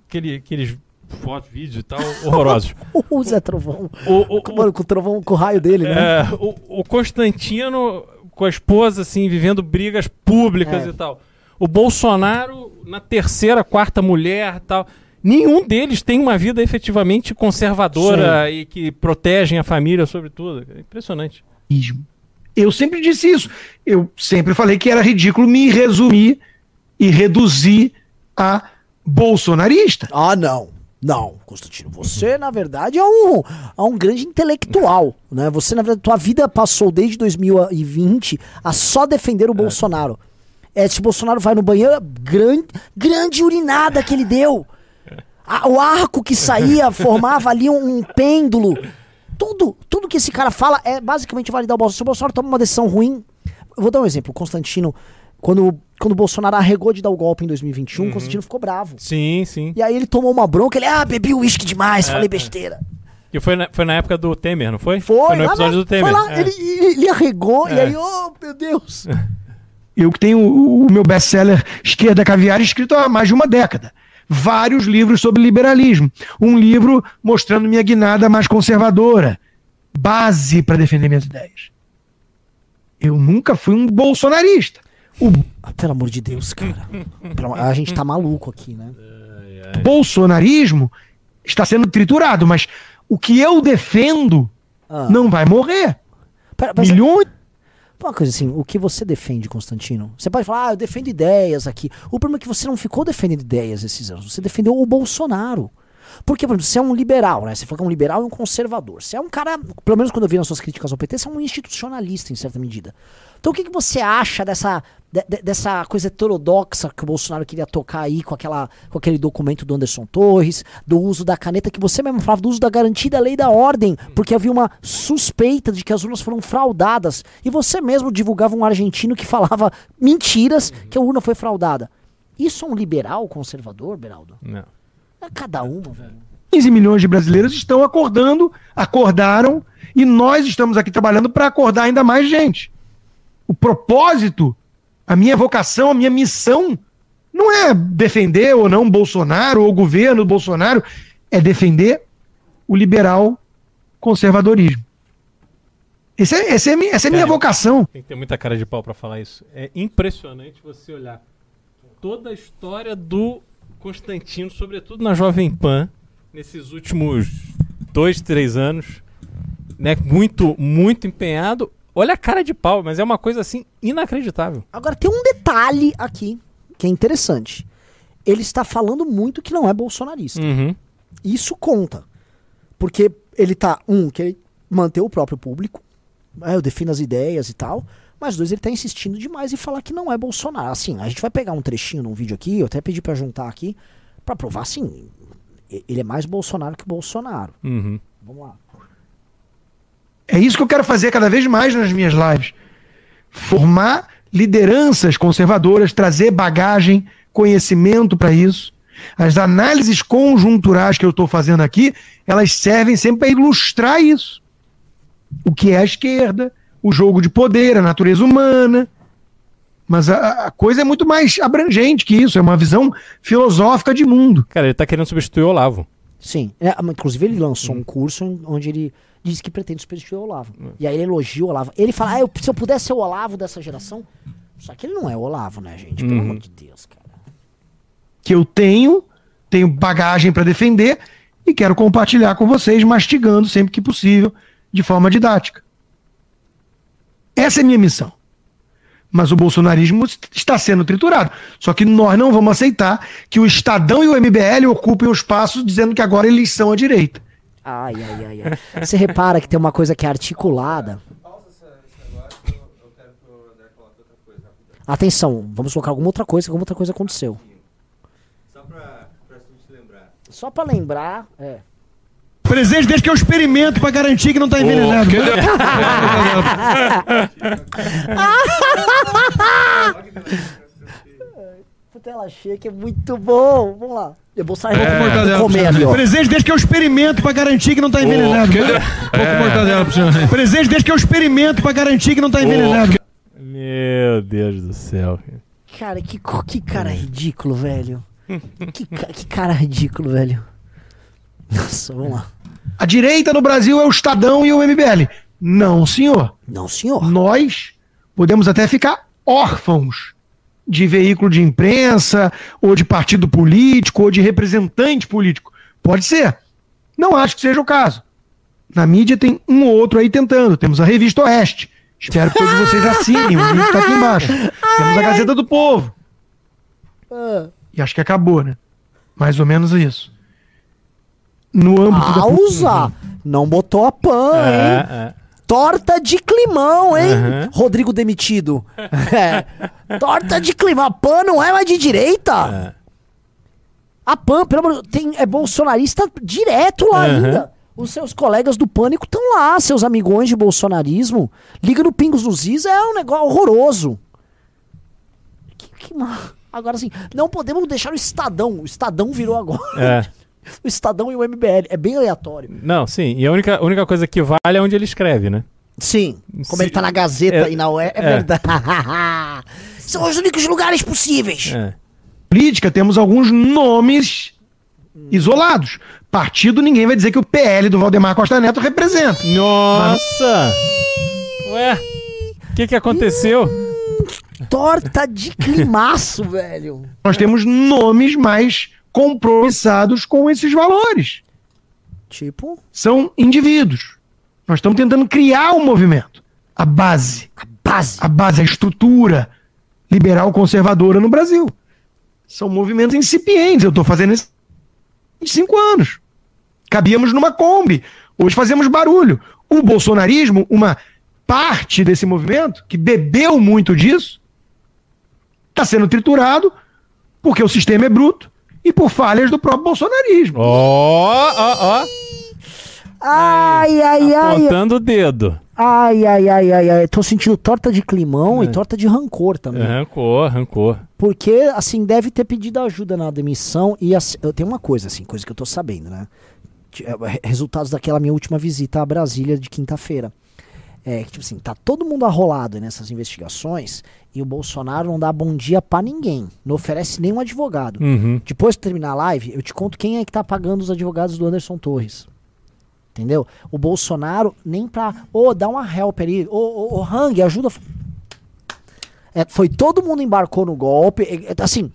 aquele, aqueles fotos, vídeos e tal, horrorosos. O Zé Trovão. O, o, Com, mano, com o trovão, com o raio dele, né? é, o, o Constantino com a esposa, assim, vivendo brigas públicas É. e tal. O Bolsonaro na terceira, quarta mulher e tal. Nenhum deles tem uma vida efetivamente conservadora e que protegem a família, sobretudo. É impressionante. Eu sempre disse isso. Eu sempre falei que era ridículo me resumir e reduzir a bolsonarista. Ah, não. Não, Constantino, você na verdade é um, é um grande intelectual, né? Você na verdade, tua vida passou desde 2020 a só defender o Bolsonaro. É, se o Bolsonaro vai no banheiro, grande, grande urinada que ele deu. A- o arco que saía formava ali um, um pêndulo. Tudo, tudo que esse cara fala é basicamente validar o Bolsonaro. Se o Bolsonaro toma uma decisão ruim, eu vou dar um exemplo. O Constantino, quando, quando o Bolsonaro arregou de dar o golpe em 2021, o Constantino ficou bravo. Sim, sim. E aí ele tomou uma bronca, ele, ah, bebi uísque demais, falei besteira. Que foi na, foi na época do Temer, não foi? Foi, no lá episódio na- do Temer. Foi lá, é. ele, ele, ele arregou, e É. aí, oh, meu Deus. Eu que tenho o o meu best-seller Esquerda Caviar escrito há mais de uma década. Vários livros sobre liberalismo. Um livro mostrando minha guinada mais conservadora. Base para defender minhas ideias. Eu nunca fui um bolsonarista. O Ah, pelo amor de Deus, cara. A gente tá maluco aqui, né? bolsonarismo está sendo triturado, mas o que eu defendo Ah. não vai morrer. Pera, mas- Milhões. Uma coisa assim, o que você defende, Constantino? Você pode falar, ah, eu defendo ideias aqui. O problema é que você não ficou defendendo ideias esses anos. Você defendeu o Bolsonaro. Porque, por exemplo, você é um liberal, né? Você falou que é um liberal e um conservador. Você é um cara, pelo menos quando eu vi nas suas críticas ao PT, você é um institucionalista, em certa medida. Então o que, que você acha dessa, de- de- dessa coisa heterodoxa que o Bolsonaro queria tocar aí com, aquela, com aquele documento do Anderson Torres, do uso da caneta, que você mesmo falava, do uso da garantia da lei da ordem, porque havia uma suspeita de que as urnas foram fraudadas. E você mesmo divulgava um argentino que falava mentiras que a urna foi fraudada. Isso é um liberal conservador, Beraldo? Não. É cada uma, velho. 15 milhões de brasileiros estão acordando, acordaram, e nós estamos aqui trabalhando para acordar ainda mais gente. O propósito, a minha vocação, a minha missão, não é defender ou não Bolsonaro ou o governo Bolsonaro, é defender o liberal conservadorismo. Esse é, esse é, essa é a minha Cara, vocação. Tem que ter muita cara de pau pra falar isso. É impressionante você olhar toda a história do Constantino, sobretudo na Jovem Pan, nesses últimos dois, três anos, né? Muito, muito empenhado. Olha a cara de pau, mas é uma coisa assim inacreditável. Agora tem um detalhe aqui que é interessante. Ele está falando muito que não é bolsonarista. Uhum. Isso conta. Porque ele tá, um, que ele manteve o próprio público, né, eu defino as ideias e tal, mas dois, ele tá insistindo demais em falar que não é Bolsonaro. Assim, a gente vai pegar um trechinho num vídeo aqui, eu até pedi pra juntar aqui, pra provar, assim, ele é mais Bolsonaro que Bolsonaro. Uhum. Vamos lá. É isso que eu quero fazer cada vez mais nas minhas lives. Formar lideranças conservadoras, trazer bagagem, conhecimento para isso. As análises conjunturais que eu estou fazendo aqui, elas servem sempre para ilustrar isso. O que é a esquerda, o jogo de poder, a natureza humana. Mas a, a coisa é muito mais abrangente que isso, é uma visão filosófica de mundo. Cara, ele tá querendo substituir o Olavo. Sim. É, inclusive, ele lançou um curso onde ele diz que pretende substituir o Olavo. E aí ele elogia o Olavo. Ele fala, ah, eu- se eu pudesse ser o Olavo dessa geração. Só que ele não é o Olavo, né, gente? Pelo Uhum. amor de Deus, cara. que eu tenho, tenho bagagem para defender e quero compartilhar com vocês, mastigando sempre que possível, de forma didática. Essa é a minha missão. Mas o bolsonarismo est- está sendo triturado. Só que nós não vamos aceitar que o Estadão e o MBL ocupem o espaço dizendo que agora eles são a direita. Ai, ai, ai, ai. Você repara que tem uma coisa que é articulada. Pausa essa- esse negócio, eu, eu quero que o André coloque outra coisa rapidão. Atenção, vamos colocar alguma outra coisa, alguma outra coisa aconteceu. Só pra, pra gente lembrar. Só pra lembrar, é. Presente desde que eu experimento para garantir que não está envenenado. Foi tela cheia que é muito bom. Vamos lá. Eu vou sair É, vou mortadela comer ali, ó. Presente desde que eu experimento pra garantir que não tá envenenado. Pouco mortadela pro senhor. Presente desde que eu experimento pra garantir que não tá envenenado. Meu Deus do céu. Cara, que, que cara ridículo, velho. Que, que cara ridículo, velho. Nossa, vamos lá. A direita no Brasil é o Estadão e o MBL. Não, senhor. Não, senhor. Nós podemos até ficar órfãos de veículo de imprensa, ou de partido político, ou de representante político. Pode ser. Não acho que seja o caso. Na mídia tem um ou outro aí tentando. Temos a Revista Oeste. Espero que todos vocês assinem. O link tá aqui embaixo. Temos a Gazeta do Povo. Ah, E acho que acabou, né? Mais ou menos isso. No âmbito da Pausa! Não botou a pan, hein? É, é. Torta de climão, hein? Aham. Rodrigo demitido. É. Torta de climão. A PAN não é mais de direita? É. A PAN, pelo amor tem, é bolsonarista direto lá Aham. ainda. Os seus colegas do Pânico estão lá, seus amigões de bolsonarismo. Liga no Pingos dos Is, é um negócio horroroso. Que, que Agora assim, não podemos deixar o Estadão. O Estadão virou agora. É. O Estadão e o MBL. É bem aleatório. Não, sim. E a única, a única coisa que vale é onde ele escreve, né? Sim, como Sim. ele tá na Gazeta É- e na UE, é, é. verdade. São os únicos lugares possíveis. É. política, temos alguns nomes isolados. Partido, ninguém vai dizer que o PL do Valdemar Costa Neto representa. Nossa! Ué, o que que aconteceu? Torta de climaço, velho. Nós temos nomes mais compromissados com esses valores. Tipo, São indivíduos. Nós estamos tentando criar um movimento. A base. a base. A base, a estrutura liberal conservadora no Brasil. São movimentos incipientes. Eu estou fazendo isso há 25 anos. Cabíamos numa Kombi. Hoje fazemos barulho. O bolsonarismo, uma parte desse movimento, que bebeu muito disso, está sendo triturado porque o sistema é bruto e por falhas do próprio bolsonarismo. Ó, ó, ó. Ai, ai, ai. Apontando o dedo. Ai, ai, ai, ai, ai. Tô sentindo torta de climão e torta de rancor também. Rancor, rancor. Porque, assim, deve ter pedido ajuda na demissão. E assim, eu tenho uma coisa, assim, coisa que eu tô sabendo, né? É, re- Resultados daquela minha última visita a Brasília de quinta-feira. É que, tipo assim, tá todo mundo arrolado nessas investigações e o Bolsonaro não dá bom dia pra ninguém. Não oferece nenhum advogado. Uhum. Depois que terminar a live, eu te conto quem é que tá pagando os advogados do Anderson Torres. Entendeu? O Bolsonaro nem pra. Ô, dá uma help ali. Ô, ô, ô, Hang, ajuda. É, foi todo mundo embarcou no golpe. é, Assim,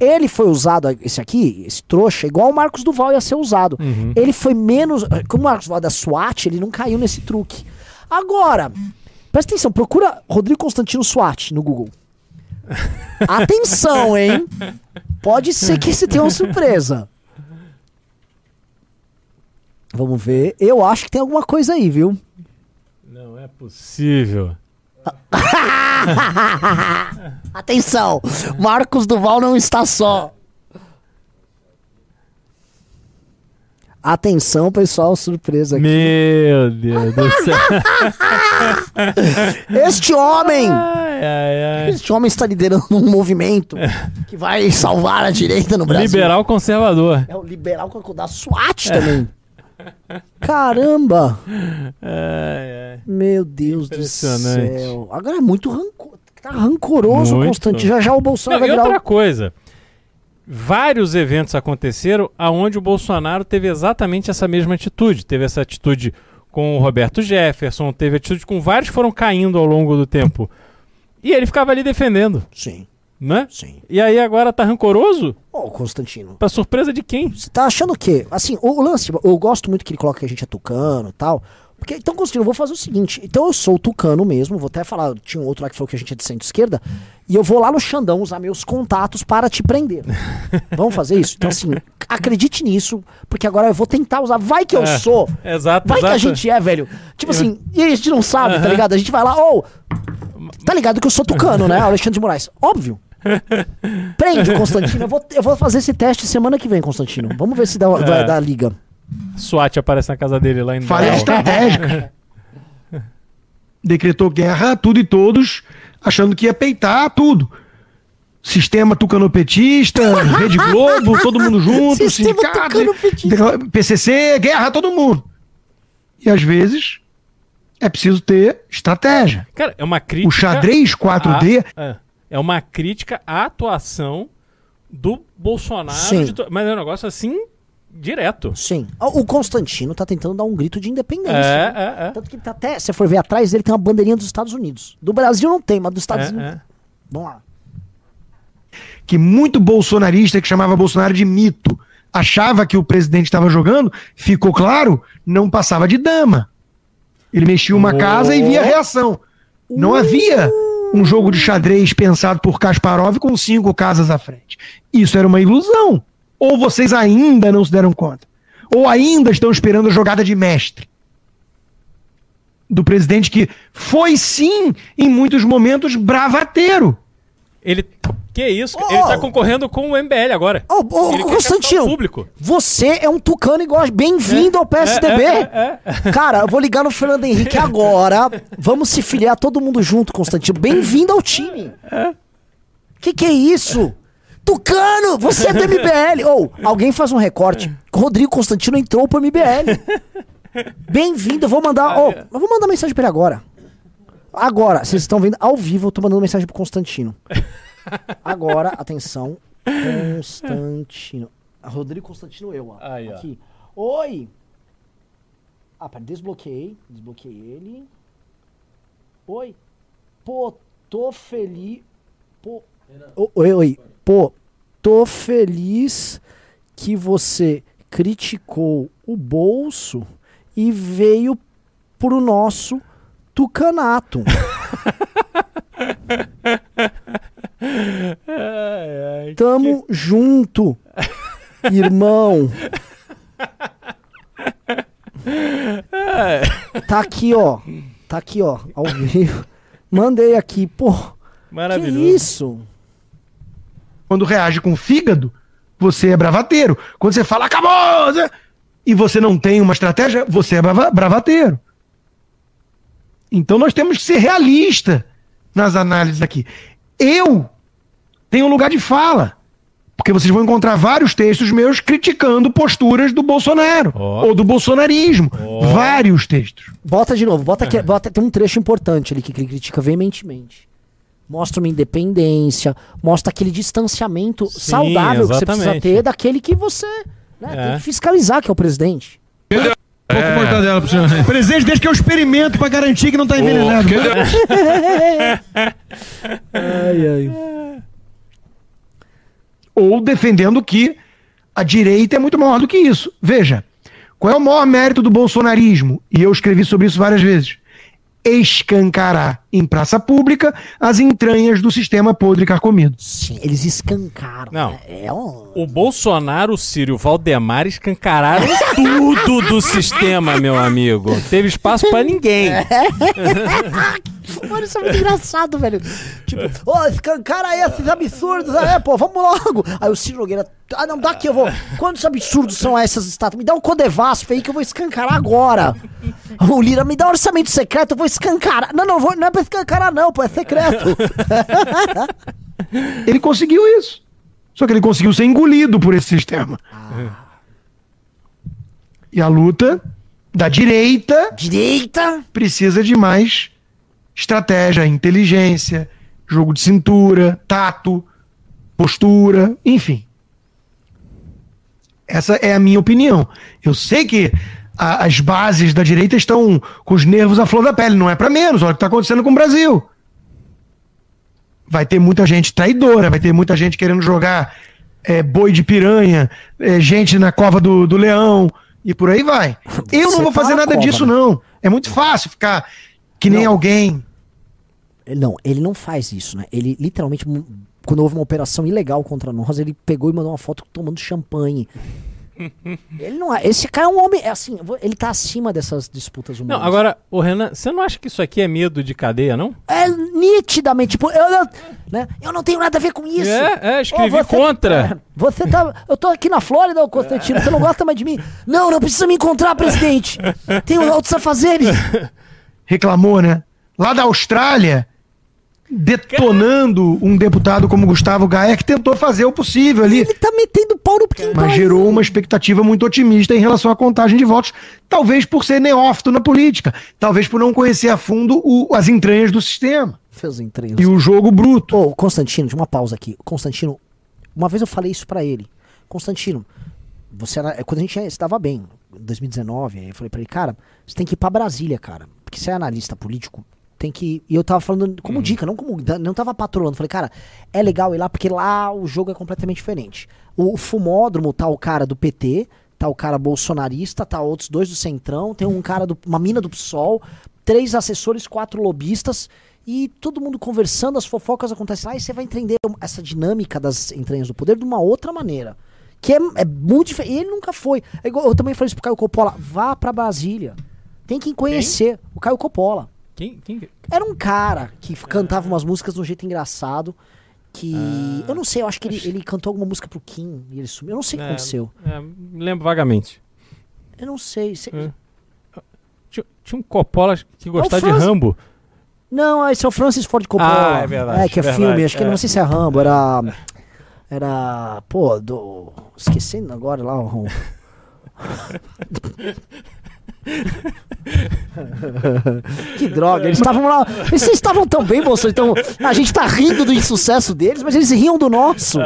ele foi usado, esse aqui, esse trouxa, igual o Marcos Duval ia ser usado. Ele foi menos. Como o Marcos Duval é da SWAT, ele não caiu nesse truque. Agora, presta atenção, procura Rodrigo Constantino SWAT no Google. Atenção, hein? Pode ser que você tenha uma surpresa. Vamos ver. Eu acho que tem alguma coisa aí, viu? Não é possível. Atenção! Marcos Duval não está só. Atenção, pessoal, surpresa aqui. Meu Deus do céu. Este homem, Ai, ai, ai. este homem está liderando um movimento que vai salvar a direita no Brasil. Liberal conservador. É o liberal da SWAT também. Caramba! Meu Deus do céu. Agora é muito rancor... tá rancoroso, Muito. Constante. Já já o Bolsonaro Não, e vai virar outra o... coisa. Vários eventos aconteceram aonde o Bolsonaro teve exatamente essa mesma atitude. Teve essa atitude com o Roberto Jefferson, teve atitude com vários que foram caindo ao longo do tempo. E ele ficava ali defendendo, Sim, né? sim. E aí agora tá rancoroso? Ô, Constantino, Pra surpresa de quem? você tá achando o quê? Assim, o, o lance, tipo, eu gosto muito que ele coloca que a gente é tucano e tal. Porque, então, Constantino, eu vou fazer o seguinte. Então, eu sou tucano mesmo, vou até falar, tinha um outro lá que falou que a gente é de centro-esquerda, e eu vou lá no Xandão usar meus contatos para te prender. Vamos fazer isso? Então, assim, acredite nisso, porque agora eu vou tentar usar. Vai que eu É, sou. Exato, Vai que exato. a gente é, velho. Tipo assim, e a gente não sabe, tá ligado? A gente vai lá, ô. tá ligado que eu sou tucano, né? Alexandre de Moraes. Óbvio. Prende, Constantino. Eu vou, eu vou fazer esse teste semana que vem, Constantino. Vamos ver se dá, vai É. dar liga. SWAT aparece na casa dele lá em Falha estratégica. Decretou guerra a tudo e todos, achando que ia peitar tudo. sistema tucanopetista, Rede Globo, todo mundo junto, Sistema sindicato, PCC, guerra, todo mundo. E às vezes é preciso ter estratégia. Cara, é uma crítica. O xadrez 4D a- é, é uma crítica à atuação do Bolsonaro. To- mas é um negócio assim, direto. Sim. O Constantino tá tentando dar um grito de independência. É, né? é, é. Tanto que ele tá até, se você for ver atrás dele, tem uma bandeirinha dos Estados Unidos. Do Brasil não tem, mas dos Estados É, Unidos. é. Vamos lá. que muito bolsonarista que chamava Bolsonaro de mito achava que o presidente estava jogando, ficou claro, não passava de dama. Ele mexia uma Oh. casa e via a reação. Não havia um jogo de xadrez pensado por Kasparov com cinco casas à frente. Isso era uma ilusão. Ou vocês ainda não se deram conta. Ou ainda estão esperando a jogada de mestre. Do presidente que foi sim, em muitos momentos, bravateiro. Ele. Que isso? Oh! Ele tá concorrendo com o MBL agora. Ô, Ele quer Constantino, público. você é um tucano igual. Bem-vindo ao PSDB. É, é, Cara, eu vou ligar no Fernando Henrique agora. Vamos se filiar todo mundo junto, Constantino. Bem-vindo ao time. Que que é isso? Tucano, você é do MBL. Ou, alguém faz um recorte. Rodrigo Constantino entrou pro MBL. Bem-vindo, eu vou mandar. Ô, eu vou mandar mensagem pra ele agora. Agora, vocês estão vendo ao vivo, eu tô mandando mensagem pro Constantino. Agora, atenção. Constantino. Rodrigo Constantino, eu, ó. Aí, ó. Aqui. Oi! Ah, pera, desbloqueei. Desbloqueei ele. Oi. Pô, tô feliz. Pô. Oi, oi. Pô, tô feliz que você criticou o bolso e veio pro nosso tucanato. Ai, ai. Tamo junto, irmão. Tá aqui, ó. Tá aqui, ó, ao vivo. Mandei aqui, pô. Que Maravilhoso. isso? Quando reage com fígado, você é bravateiro. Quando você fala, acabou! Zé", E você não tem uma estratégia, você é brava- bravateiro. Então nós temos que ser realista nas análises aqui. Eu tenho um lugar de fala. Porque vocês vão encontrar vários textos meus criticando posturas do Bolsonaro Ó. ou do bolsonarismo. Vários textos. Bota de novo, bota aqui, bota, tem um trecho importante ali que ele critica veementemente. Mostra uma independência, mostra aquele distanciamento saudável que você precisa exatamente. ter daquele que você né, É. tem que fiscalizar, que é o presidente. Pouco mortadela pro senhor. Presidente, deixa que eu experimento para garantir que não está envenenado. Ai, ai. ou defendendo que a direita é muito maior do que isso. Veja, qual é o maior mérito do bolsonarismo? E eu escrevi sobre isso várias vezes. Escancarar em praça pública as entranhas do sistema podre e carcomido. Sim, eles escancaram. Não. né? É um... O Bolsonaro, o Ciro e o Valdemar escancararam tudo do sistema, meu amigo. Teve espaço pra ninguém. Mano, isso é muito engraçado, velho. Tipo, ô, escancara aí esses absurdos. É, pô, vamos logo. Aí o Ciro Nogueira, ah, não, dá aqui, eu vou. Quantos absurdos são essas estátuas? Me dá um Codevasf aí que eu vou escancarar agora. O Lira, me dá um orçamento secreto, eu vou escancarar. Não, não, vou, não é pra escancarar, não, pô, é secreto. Ele conseguiu isso. Só que ele conseguiu ser engolido por esse sistema. E a luta da direita Direita. precisa de mais estratégia, inteligência, jogo de cintura, tato, postura, enfim. Essa é a minha opinião. Eu sei que a- as bases da direita estão com os nervos à flor da pele, não é para menos. Olha o que está acontecendo com o Brasil. Vai ter muita gente traidora, vai ter muita gente querendo jogar é, boi de piranha, é, gente na cova do, do leão e por aí vai. Eu Você não vou tá fazer na nada cova, disso, né? não. É muito fácil ficar que nem Não. alguém. Não, ele não faz isso, né? Ele literalmente, quando houve uma operação ilegal contra nós, ele pegou e mandou uma foto tomando champanhe. ele não é. Esse cara é um homem. É assim, ele tá acima dessas disputas humanas. Não, agora, o Renan, você não acha que isso aqui é medo de cadeia, não? É nitidamente, tipo, eu não, né? eu não tenho nada a ver com isso. É, é, escrevi Ô, você- contra. é, Você tá. Eu tô aqui na Flórida, ô Constantino. Você não gosta mais de mim? Não, não precisa me encontrar, presidente. Tenho outros afazeres. reclamou, né? Lá da Austrália, detonando um deputado como Gustavo Gaia, que tentou fazer o possível ali, Ele tá metendo pau no quintal. mas gerou uma expectativa muito otimista em relação à contagem de votos, talvez por ser neófito na política, talvez por não conhecer a fundo o- as entranhas do sistema Seus entranhos. e o jogo bruto. Ô, Constantino, de uma pausa aqui. Constantino, uma vez eu falei isso pra ele. Constantino, você era, é, quando a gente estava bem, em 2019, aí eu falei pra ele, cara, você tem que ir pra Brasília, cara. Porque você é analista político, tem que. E eu tava falando como dica, não como. Não tava patrolando. Falei, cara, é legal ir lá, porque lá o jogo é completamente diferente. O, fumódromo tá o cara do PT, tá o cara bolsonarista, tá outros dois do Centrão, tem um cara do. uma mina do PSOL, três assessores, quatro lobistas. E todo mundo conversando, as fofocas acontecem lá, e você vai entender essa dinâmica das entranhas do poder de uma outra maneira. Que é, é muito diferente. E ele nunca foi. É igual- eu também falei isso pro Caio Coppola. Vá pra Brasília. Tem que conhecer o Caio Coppola. Quem, quem... Era um cara que cantava umas músicas de um jeito engraçado. Que. Eu não sei, eu acho que ele, ele cantou alguma música pro Kim e ele sumiu. Eu não sei o que É, aconteceu. É, lembro vagamente. Eu não sei. se- É. Tinha, tinha um Coppola que gostava de Rambo. Não, esse é o Francis Ford Coppola. Ah, é verdade, É, que é verdade, filme. Acho que é. não sei se é Rambo. Era. Era. Pô, do. Esquecendo agora lá o. que droga, eles estavam lá. Eles estavam tão bem, moço. Então, a gente tá rindo do insucesso deles, mas eles riam do nosso.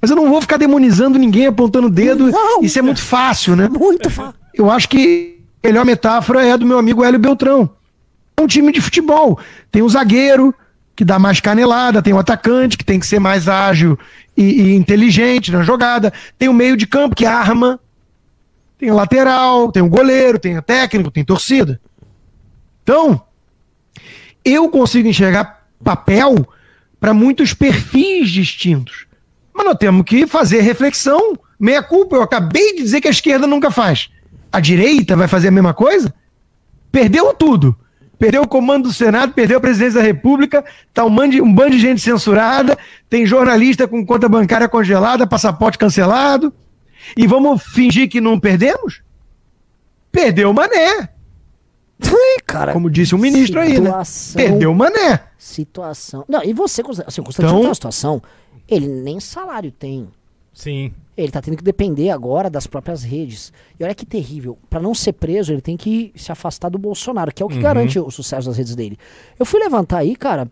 Mas eu não vou ficar demonizando ninguém, apontando o dedo. Não. Isso é muito fácil, né? Muito fácil. Eu acho que a melhor metáfora é a do meu amigo Hélio Beltrão. É um time de futebol. Tem o zagueiro, que dá mais canelada, tem o atacante, que tem que ser mais ágil e, e inteligente na jogada, tem o meio de campo, que arma, tem o lateral, tem o goleiro, tem o técnico, tem torcida. Então, eu consigo enxergar papel para muitos perfis distintos. Mas nós temos que fazer reflexão. Meia culpa, eu acabei de dizer que a esquerda nunca faz. A direita vai fazer a mesma coisa? Perdeu tudo. Perdeu o comando do Senado, perdeu a presidência da República, tá um, um bando de gente censurada, tem jornalista com conta bancária congelada, passaporte cancelado. E vamos fingir que não perdemos? Perdeu o mané, Ih, cara. como disse um ministro aí, né? Situação. Perdeu o mané. Situação. Não, e você, Constantino, assim, o Constantino Então- tem uma situação. Ele nem salário tem. Sim. Ele tá tendo que depender agora das próprias redes. E olha que terrível. Pra não ser preso, ele tem que se afastar do Bolsonaro, que é o que garante o sucesso das redes dele. Eu fui levantar aí, cara.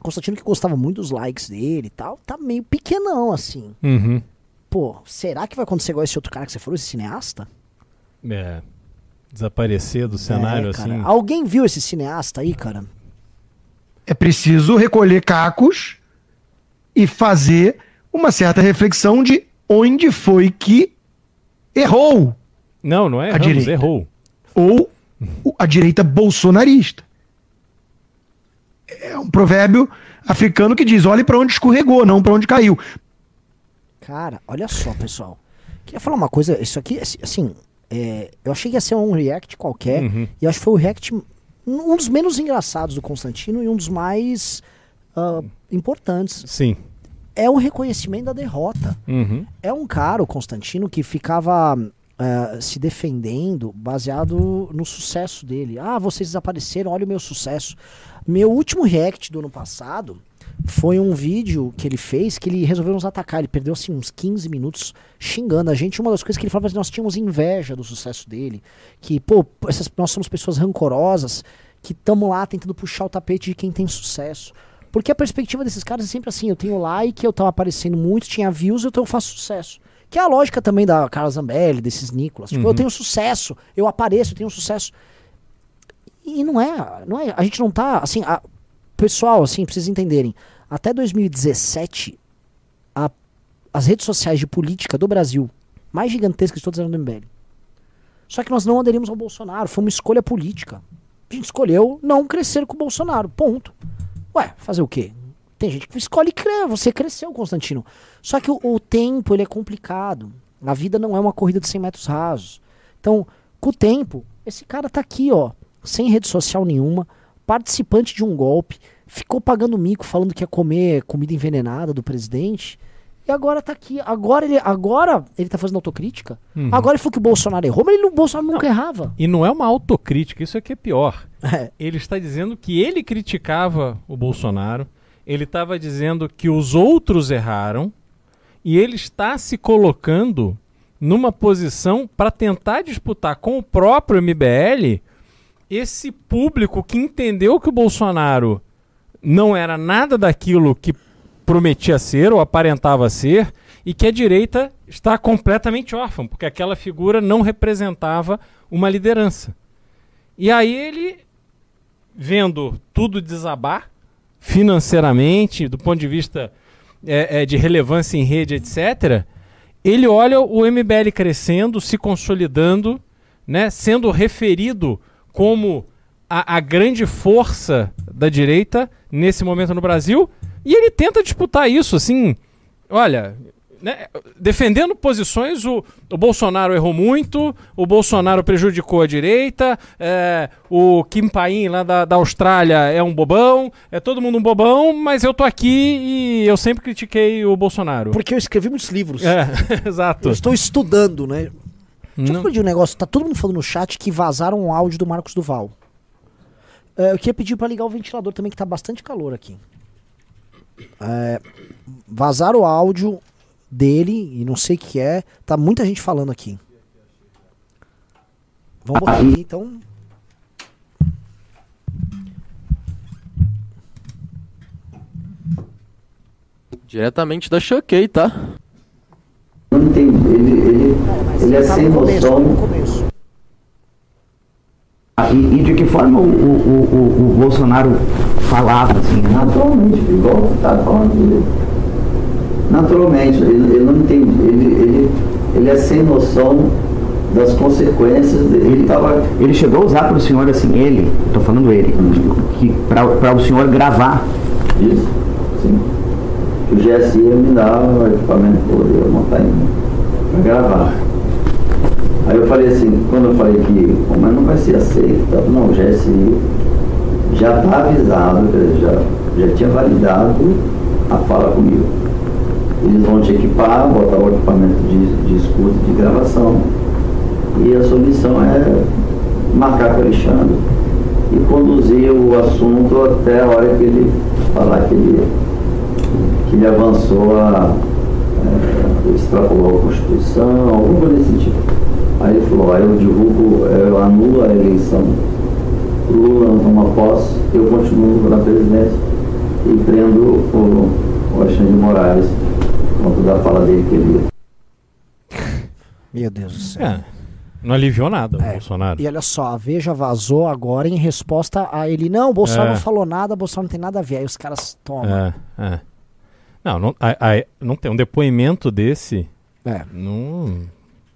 Constantino que gostava muito dos likes dele e tal, tá meio pequenão assim. Uhum. Pô, será que vai acontecer igual esse outro cara que você falou, esse cineasta? É. Desaparecer do cenário É, assim. Alguém viu esse cineasta aí, cara? É preciso recolher cacos e fazer uma certa reflexão de onde foi que errou. Não, não é A direita. errou. Ou o- a direita bolsonarista. É um provérbio africano que diz: olhe para onde escorregou, não para onde caiu. Cara, olha só, pessoal. Queria falar uma coisa, isso aqui, assim, é, eu achei que ia ser um react qualquer, Uhum. e acho que foi o react, um dos menos engraçados do Constantino e um dos mais ah, importantes. Sim. É o reconhecimento da derrota. Uhum. É um cara, o Constantino, que ficava ah, se defendendo baseado no sucesso dele. Ah, vocês desapareceram, olha o meu sucesso. Meu último react do ano passado foi um vídeo que ele fez que ele resolveu nos atacar. Ele perdeu assim uns 15 minutos xingando a gente. Uma das coisas que ele falava é que nós tínhamos inveja do sucesso dele. Que, pô, essas, nós somos pessoas rancorosas que estamos lá tentando puxar o tapete de quem tem sucesso. Porque a perspectiva desses caras é sempre assim: eu tenho like, eu tava aparecendo muito, tinha views, então eu faço sucesso. Que é a lógica também da Carla Zambelli, desses Nicolas. Tipo, Uhum. eu tenho sucesso, eu apareço, eu tenho sucesso. E não é, não é, a gente não tá, assim, a- pessoal, assim, pra vocês entenderem, até 2017, a- as redes sociais de política do Brasil, mais gigantescas de todas eram do MBL. Só que nós não aderimos ao Bolsonaro, foi uma escolha política. A gente escolheu não crescer com o Bolsonaro, ponto. Ué, fazer o quê? Tem gente que escolhe crer, você cresceu, Constantino. Só que o, o tempo, ele é complicado. A vida não é uma corrida de 100 metros rasos. Então, com o tempo, esse cara tá aqui, ó, sem rede social nenhuma, participante de um golpe, ficou pagando mico falando que ia comer comida envenenada do presidente E agora tá aqui. Agora ele, agora ele tá fazendo autocrítica. Uhum. Agora ele falou que o Bolsonaro errou, mas ele, o Bolsonaro nunca errava. E não é uma autocrítica, isso aqui é pior. É. Ele está dizendo que ele criticava o Bolsonaro, ele estava dizendo que os outros erraram, e ele está se colocando numa posição para tentar disputar com o próprio MBL esse público que entendeu que o Bolsonaro não era nada daquilo que prometia ser ou aparentava ser e que a direita está completamente órfã, porque aquela figura não representava uma liderança. E aí ele, vendo tudo desabar financeiramente, do ponto de vista é, é, de relevância em rede, etc., ele olha o MBL crescendo, se consolidando, né, sendo referido como a, a grande força da direita nesse momento no Brasil, e ele tenta disputar isso, assim, olha, né, defendendo posições, o, o Bolsonaro errou muito, o Bolsonaro prejudicou a direita, é, o Kim Paim lá da, da Austrália é um bobão, é todo mundo um bobão, mas eu tô aqui e eu sempre critiquei o Bolsonaro. Porque eu escrevi muitos livros. É, exato. Eu estou estudando, né? Deixa eu Não- explodir um negócio. Tá todo mundo falando no chat que vazaram um áudio do Marcos Duval. É, eu queria pedir pra ligar o ventilador também, que tá bastante calor aqui. É, vazaram o áudio dele, e não sei o que é. Tá muita gente falando aqui. Vamos botar aqui, então. Diretamente da Choquei, tá? Não entendi. Ele, ele, ele é tá sem tá noção. no começo. Ah, E, e de que forma o, o, o, o Bolsonaro falava, assim, né? Naturalmente, igual você está falando dele. Naturalmente, ele, ele não entende. Ele, ele, ele é sem noção das consequências dele. Ele estava. Ele chegou a usar para o senhor, assim, ele, tô falando ele, que para o senhor gravar. Isso, sim. Que o GSI me dar o equipamento todo, eu montar para gravar. Aí eu falei assim, quando eu falei que "Pô, mas não vai ser aceito, tá? não, o GSI já está avisado, já, já tinha validado a fala comigo. Eles vão te equipar, botar o equipamento de, de escuta de gravação. E a sua missão é marcar com o Alexandre e conduzir o assunto até a hora que ele falar que ele, que ele avançou a. É, extrapolou a Constituição, alguma coisa desse tipo. Aí ele falou, aí eu divulgo, eu anulo a eleição. O Lula não toma posse, eu continuo na presidência e prendo o, o Alexandre de Moraes, conta da fala dele que ele Meu Deus do céu. É, não aliviou nada o É. Bolsonaro. E olha só, a Veja vazou agora em resposta a ele. Não, o Bolsonaro É. não falou nada, o Bolsonaro não tem nada a ver. Aí os caras tomam. É, é. Não, não, a- a- não tem um depoimento desse. É. Não.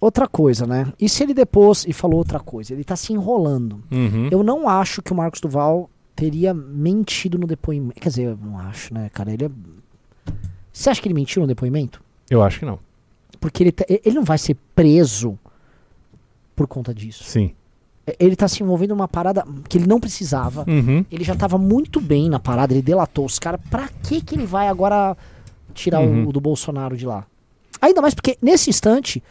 Outra coisa, né? E se ele depois e falou outra coisa? Ele tá se enrolando. Uhum. Eu não acho que o Marcos Duval teria mentido no depoimento. Quer dizer, eu não acho, né, cara? Ele é... Você acha que ele mentiu no depoimento? Eu acho que não. Porque ele, tá- ele não vai ser preso por conta disso. Sim. Ele tá se envolvendo numa parada que ele não precisava. Uhum. Ele já tava muito bem na parada, ele delatou os caras. Pra que que ele vai agora tirar o- Uhum. o, do Bolsonaro de lá? Ainda mais porque, nesse instante,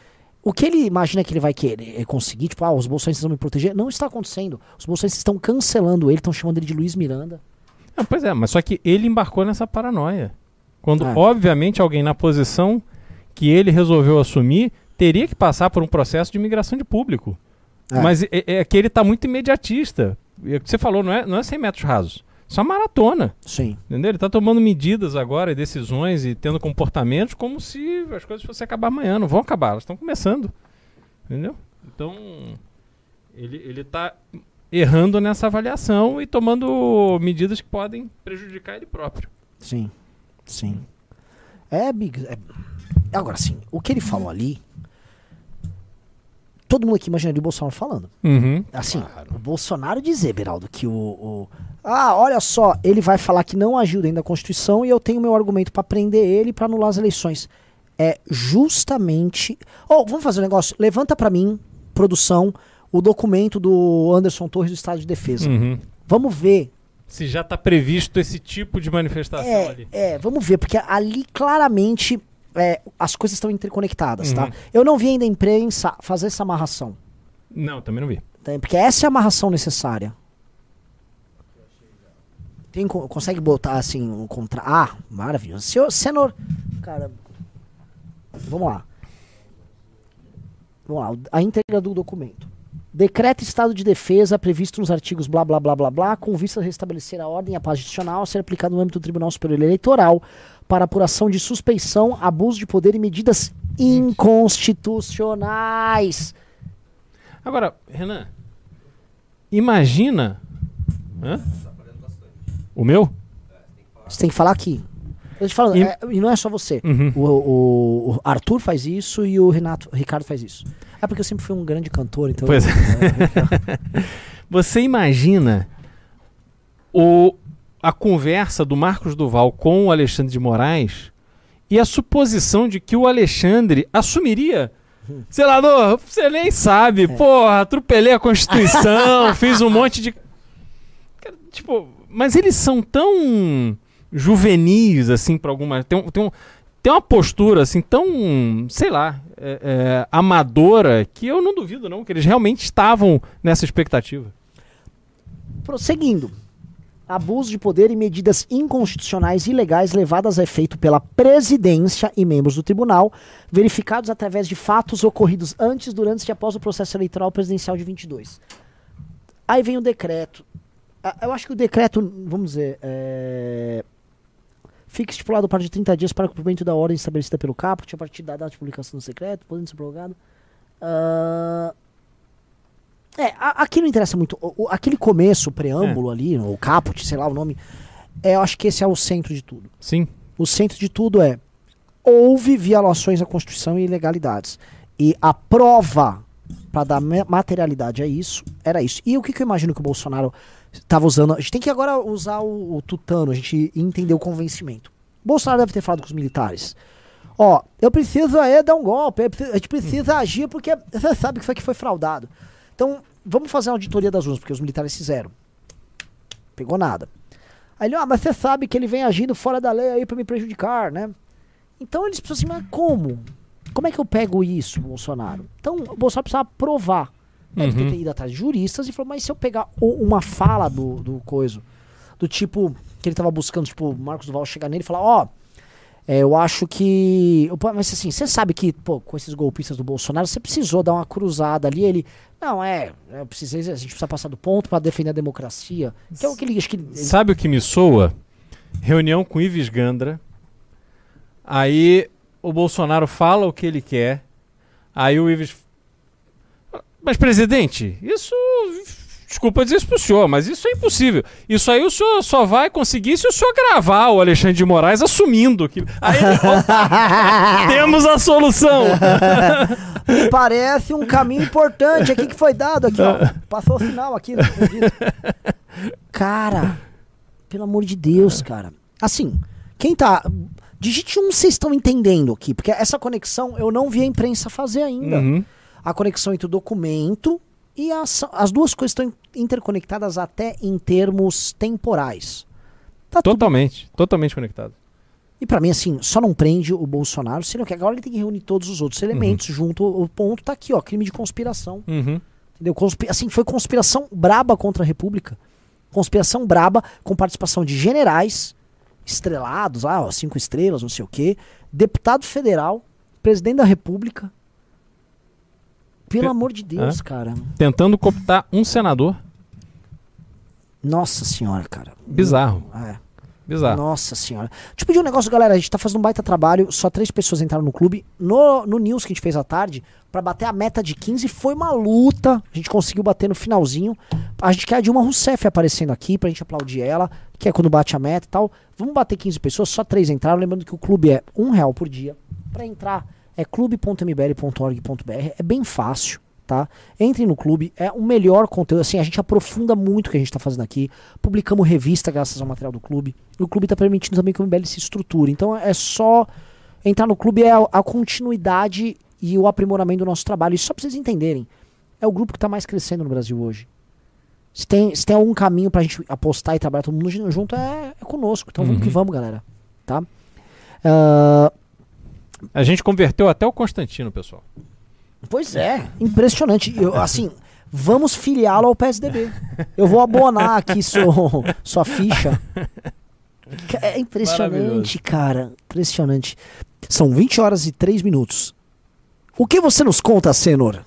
o que ele imagina que ele vai querer é conseguir, tipo, ah, os bolsonaristas vão me proteger, não está acontecendo. Os bolsonaristas estão cancelando ele, estão chamando ele de Luiz Miranda. Ah, pois é, mas só que ele embarcou nessa paranoia. Quando, É. obviamente, alguém na posição que ele resolveu assumir teria que passar por um processo de migração de público. É. Mas é, é que ele está muito imediatista. O que você falou, não é, não é 100 metros rasos. Só maratona. Sim. Entendeu? Ele está tomando medidas agora, e decisões e tendo comportamentos como se as coisas fossem acabar amanhã. Não vão acabar, elas estão começando. Entendeu? Então, ele, ele tá errando nessa avaliação e tomando medidas que podem prejudicar ele próprio. Sim. Sim. É, Big. é- Agora, sim, o que ele falou ali. Todo mundo aqui imaginaria o Bolsonaro falando. Uhum. Assim, o Bolsonaro dizer, Beraldo, que o, o- Ah, olha só, ele vai falar que não agiu dentro da Constituição e eu tenho meu argumento pra prender ele pra anular as eleições. É justamente. Oh, vamos fazer um negócio. Levanta pra mim, produção, o documento do Anderson Torres do Estado de Defesa. Uhum. Vamos ver. Se já está previsto esse tipo de manifestação É, ali. é, vamos ver, porque ali claramente é, as coisas estão interconectadas, Uhum. tá? Eu não vi ainda a imprensa fazer essa amarração. Não, também não vi. tá? Porque essa é a amarração necessária. Tem, co- consegue botar assim um contra. Ah, maravilhoso. Senhor Senor. Cara. Vamos lá. Vamos lá. A íntegra do documento. Decreta estado de defesa previsto nos artigos blá blá blá blá blá, com vista a restabelecer a ordem e a paz institucional a ser aplicada no âmbito do Tribunal Superior Eleitoral para apuração de suspeição, abuso de poder e medidas inconstitucionais. Agora, Renan, imagina. Hã? O meu? Você tem que falar aqui. Eu te falando, E- é- e não é só você. Uhum. O, o- o Arthur faz isso e o Renato, o Ricardo faz isso. É porque eu sempre fui um grande cantor, então. Pois é. Você imagina o, a conversa do Marcos Duval com o Alexandre de Moraes e a suposição de que o Alexandre assumiria. Senador, você nem sabe, porra, atropelei a Constituição, fiz um monte de. Tipo, mas eles são tão juvenis, assim, pra alguma. Tem, tem, um- tem uma postura, assim, tão, sei lá, é, é, amadora, que eu não duvido, não, que eles realmente estavam nessa expectativa. Prosseguindo. Abuso de poder e medidas inconstitucionais e ilegais levadas a efeito pela presidência e membros do tribunal, verificados através de fatos ocorridos antes, durante e após o processo eleitoral presidencial de 22. Aí vem o decreto. Ah, Eu acho que o decreto, vamos dizer, é... fica estipulado prazo de 30 dias para o cumprimento da ordem estabelecida pelo caput a partir da data de publicação do secreto, podendo ser prorrogado. Ah, É, a- aqui não interessa muito. O- o- aquele começo, o preâmbulo ali, o caput, sei lá o nome, é, eu acho que esse é o centro de tudo. Sim. O centro de tudo é houve violações à Constituição e ilegalidades. E a prova para dar ma- materialidade a isso era isso. E o que, que eu imagino que o Bolsonaro estava usando? A gente tem que agora usar o, o tutano, a gente entender o convencimento. Bolsonaro deve ter falado com os militares. Ó, eu preciso é dar um golpe, a gente precisa agir porque você sabe que isso aqui foi fraudado. Então, vamos fazer uma auditoria das urnas, porque os militares fizeram. Pegou nada. Aí ele, ah, mas você sabe que ele vem agindo fora da lei aí pra me prejudicar, né? Então eles precisam assim, mas como? Como é que eu pego isso, Bolsonaro? Então o Bolsonaro precisava provar. Deve Uhum. ter ido atrás de juristas e falou, mas se eu pegar uma fala do, do coisa, do tipo, que ele tava buscando, tipo, o Marcos Duval chegar nele e falar, ó, é, eu acho que. Mas assim, você sabe que, pô, com esses golpistas do Bolsonaro, você precisou dar uma cruzada ali. Ele. Não, é. Eu precisei, a gente precisa passar do ponto pra defender a democracia. Que é o que ele. Acho que ele- Sabe o que me soa? Reunião com Ives Gandra. Aí o Bolsonaro fala o que ele quer. Aí o Ives. Mas, presidente, isso. Desculpa dizer isso pro senhor, mas isso é impossível. Isso aí o senhor só vai conseguir se o senhor gravar o Alexandre de Moraes assumindo que. Aí, opa, temos a solução! Parece um caminho importante aqui que foi dado aqui, ó. Passou o sinal aqui, não acredito. Cara, pelo amor de Deus, cara. Assim, quem tá. Digite um, vocês estão entendendo aqui, porque essa conexão eu não vi a imprensa fazer ainda. Uhum. A conexão entre o documento e a ação. As duas coisas estão interconectadas até em termos temporais. Tá tudo Totalmente, totalmente conectado. e pra mim, assim, só não prende o Bolsonaro, senão que agora ele tem que reunir todos os outros elementos junto. O ponto tá aqui, ó, crime de conspiração. Uhum. Entendeu? Assim, foi conspiração braba contra a República. Conspiração braba com participação de generais estrelados, ah, ó, cinco estrelas, não sei o quê, deputado federal, presidente da República. Pelo Pe- amor de Deus, Hã? cara. Tentando cooptar um senador. Nossa senhora, cara. Bizarro. É. Bizarro. Nossa senhora. Deixa eu pedir um negócio, galera. A gente tá fazendo um baita trabalho. Só três pessoas entraram no clube. No, no news que a gente fez à tarde, pra bater a meta de 15, foi uma luta. A gente conseguiu bater no finalzinho. A gente quer a Dilma Rousseff aparecendo aqui pra gente aplaudir ela, que é quando bate a meta e tal. Vamos bater 15 pessoas, só três entraram. Lembrando que o clube é um real por dia. Pra entrar é clube.mbl.org.br. É bem fácil. Tá? Entrem no clube, é o melhor conteúdo. Assim, a gente aprofunda muito o que a gente está fazendo aqui. Publicamos revista graças ao material do clube. E o clube está permitindo também que o MBL se estruture. Então é só entrar no clube, é a, a continuidade e o aprimoramento do nosso trabalho. Isso só para vocês entenderem. É o grupo que está mais crescendo no Brasil hoje. Se tem, se tem algum caminho pra gente apostar e trabalhar todo mundo junto, é, é conosco. Então vamos Uhum. que vamos, galera. Tá? Ah, A gente converteu até o Constantino, pessoal. Pois é, impressionante. Eu, assim, vamos filiá-lo ao PSDB. Eu vou abonar aqui seu, sua ficha. É impressionante, cara. Impressionante. São 20 horas e 3 minutos. O que você nos conta, Senor?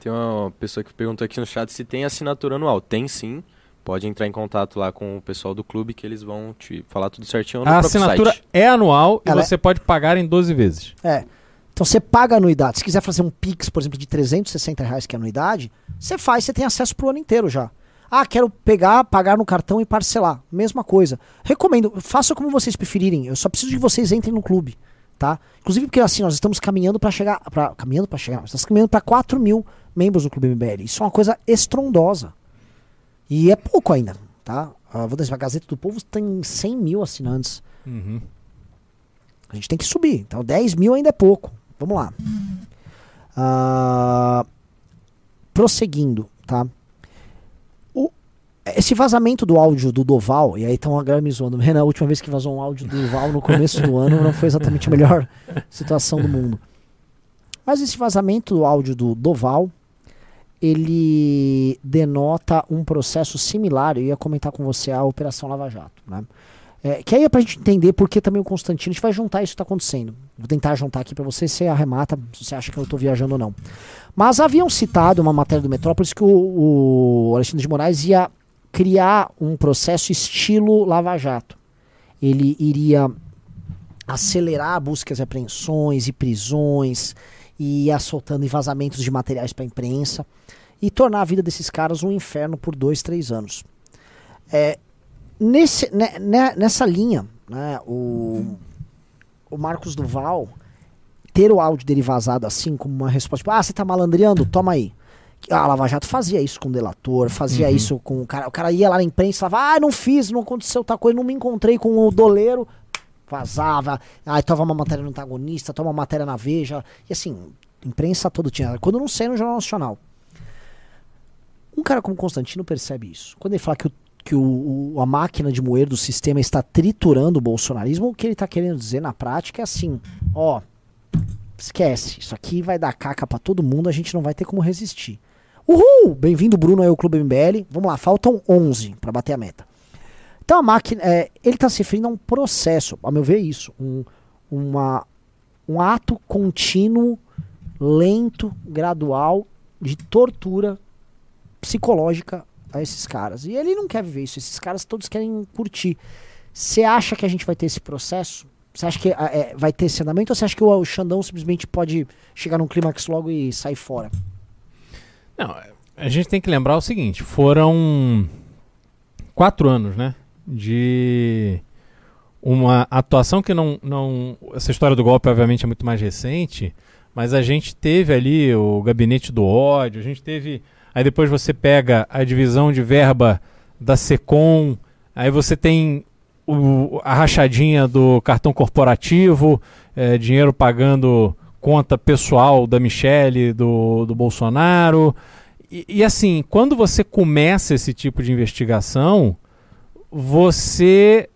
Tem uma pessoa que perguntou aqui no chat se tem assinatura anual. Tem sim. Pode entrar em contato lá com o pessoal do clube que eles vão te falar tudo certinho no A assinatura site. é anual Ela e você pode pagar em 12 vezes. É. Então você paga a anuidade. Se quiser fazer um Pix, por exemplo, de 360 reais, que é a anuidade, você faz, você tem acesso pro ano inteiro já. Ah, quero pegar, pagar no cartão e parcelar. Mesma coisa. Recomendo, faça como vocês preferirem. Eu só preciso que vocês entrem no clube, tá? Inclusive porque assim, nós estamos caminhando para chegar. Pra, caminhando para chegar. Nós estamos caminhando para 4 mil membros do Clube MBL. Isso é uma coisa estrondosa. E é pouco ainda, tá? Ah, vou dizer, a Gazeta do Povo tem 100 mil assinantes. Uhum. A gente tem que subir. Então 10 mil ainda é pouco. Vamos lá. Ah, prosseguindo, tá? O- esse vazamento do áudio do Doval, e aí estão agora me zoando. Renan, a última vez que vazou um áudio do Doval no começo do ano não foi exatamente a melhor situação do mundo. Mas esse vazamento do áudio do Doval, ele denota um processo similar, eu ia comentar com você a Operação Lava Jato, né? É, que aí é pra gente entender por que também o Constantino, a gente vai juntar isso que tá acontecendo. Vou tentar juntar aqui pra você, você arremata, se você acha que eu tô viajando ou não. Mas haviam citado uma matéria do Metrópolis que o, o Alexandre de Moraes ia criar um processo estilo Lava Jato. Ele iria acelerar buscas e apreensões e prisões, e ia soltando vazamentos de materiais para imprensa, e tornar a vida desses caras um inferno por dois, três anos. É, nesse, né, né, nessa linha, né, o, o Marcos Duval ter o áudio dele vazado assim, como uma resposta, tipo, ah, você tá malandreando? Toma aí. A Lava Jato fazia isso com o delator, fazia Uhum. isso com o cara. O cara ia lá na imprensa e falava, ah, não fiz, não aconteceu tal coisa, não me encontrei com o doleiro. Vazava, aí tava uma matéria no antagonista, toma uma matéria na Veja. E assim, imprensa todo tinha. Quando não sai no Jornal Nacional. Um cara como Constantino percebe isso. Quando ele fala que, o, que o, a máquina de moer do sistema está triturando o bolsonarismo, o que ele está querendo dizer na prática é assim: ó, esquece, isso aqui vai dar caca pra todo mundo, a gente não vai ter como resistir. Uhul! Bem-vindo, Bruno, aí ao Clube MBL. Vamos lá, faltam 11 para bater a meta. Então a máquina, é, ele está se referindo a um processo, a meu ver, é isso, um, uma, um ato contínuo, lento, gradual de tortura psicológica a esses caras. E ele não quer viver isso, esses caras todos querem curtir. Você acha que a gente vai ter esse processo? Você acha que ah, é, vai ter esse andamento ou você acha que o, o Xandão simplesmente pode chegar num clímax logo e sair fora? Não, a gente tem que lembrar o seguinte: foram quatro anos, né? De uma atuação que não, não. Essa história do golpe, obviamente, é muito mais recente, mas a gente teve ali o gabinete do ódio, a gente teve. Aí depois você pega a divisão de verba da SECOM, aí você tem o- a rachadinha do cartão corporativo, eh, dinheiro pagando conta pessoal da Michelle, do, do Bolsonaro. E, e assim, quando você começa esse tipo de investigação, você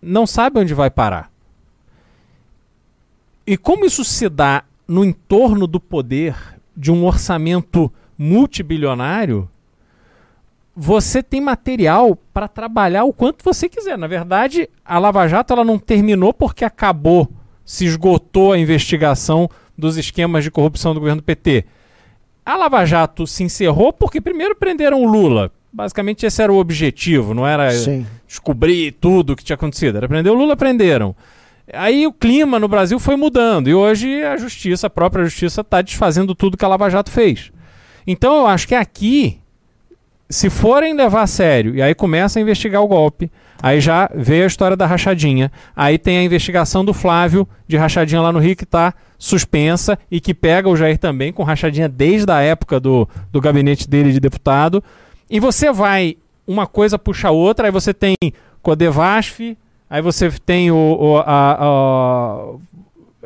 não sabe onde vai parar. E como isso se dá no entorno do poder de um orçamento multibilionário, você tem material para trabalhar o quanto você quiser. Na verdade, a Lava Jato ela não terminou porque acabou, se esgotou a investigação dos esquemas de corrupção do governo PT. A Lava Jato se encerrou porque primeiro prenderam o Lula. Basicamente esse era o objetivo, não era Sim. descobrir tudo o que tinha acontecido. Era prender o Lula, prenderam. Aí o clima no Brasil foi mudando e hoje a justiça, a própria justiça, está desfazendo tudo que a Lava Jato fez. Então eu acho que aqui, se forem levar a sério, e aí começa a investigar o golpe, aí já veio a história da rachadinha, aí tem a investigação do Flávio de rachadinha lá no Rio que está suspensa e que pega o Jair também com rachadinha desde a época do, do gabinete dele de deputado. E você vai, uma coisa puxa a outra, aí você tem Codevasf, aí você tem o, o- a, a-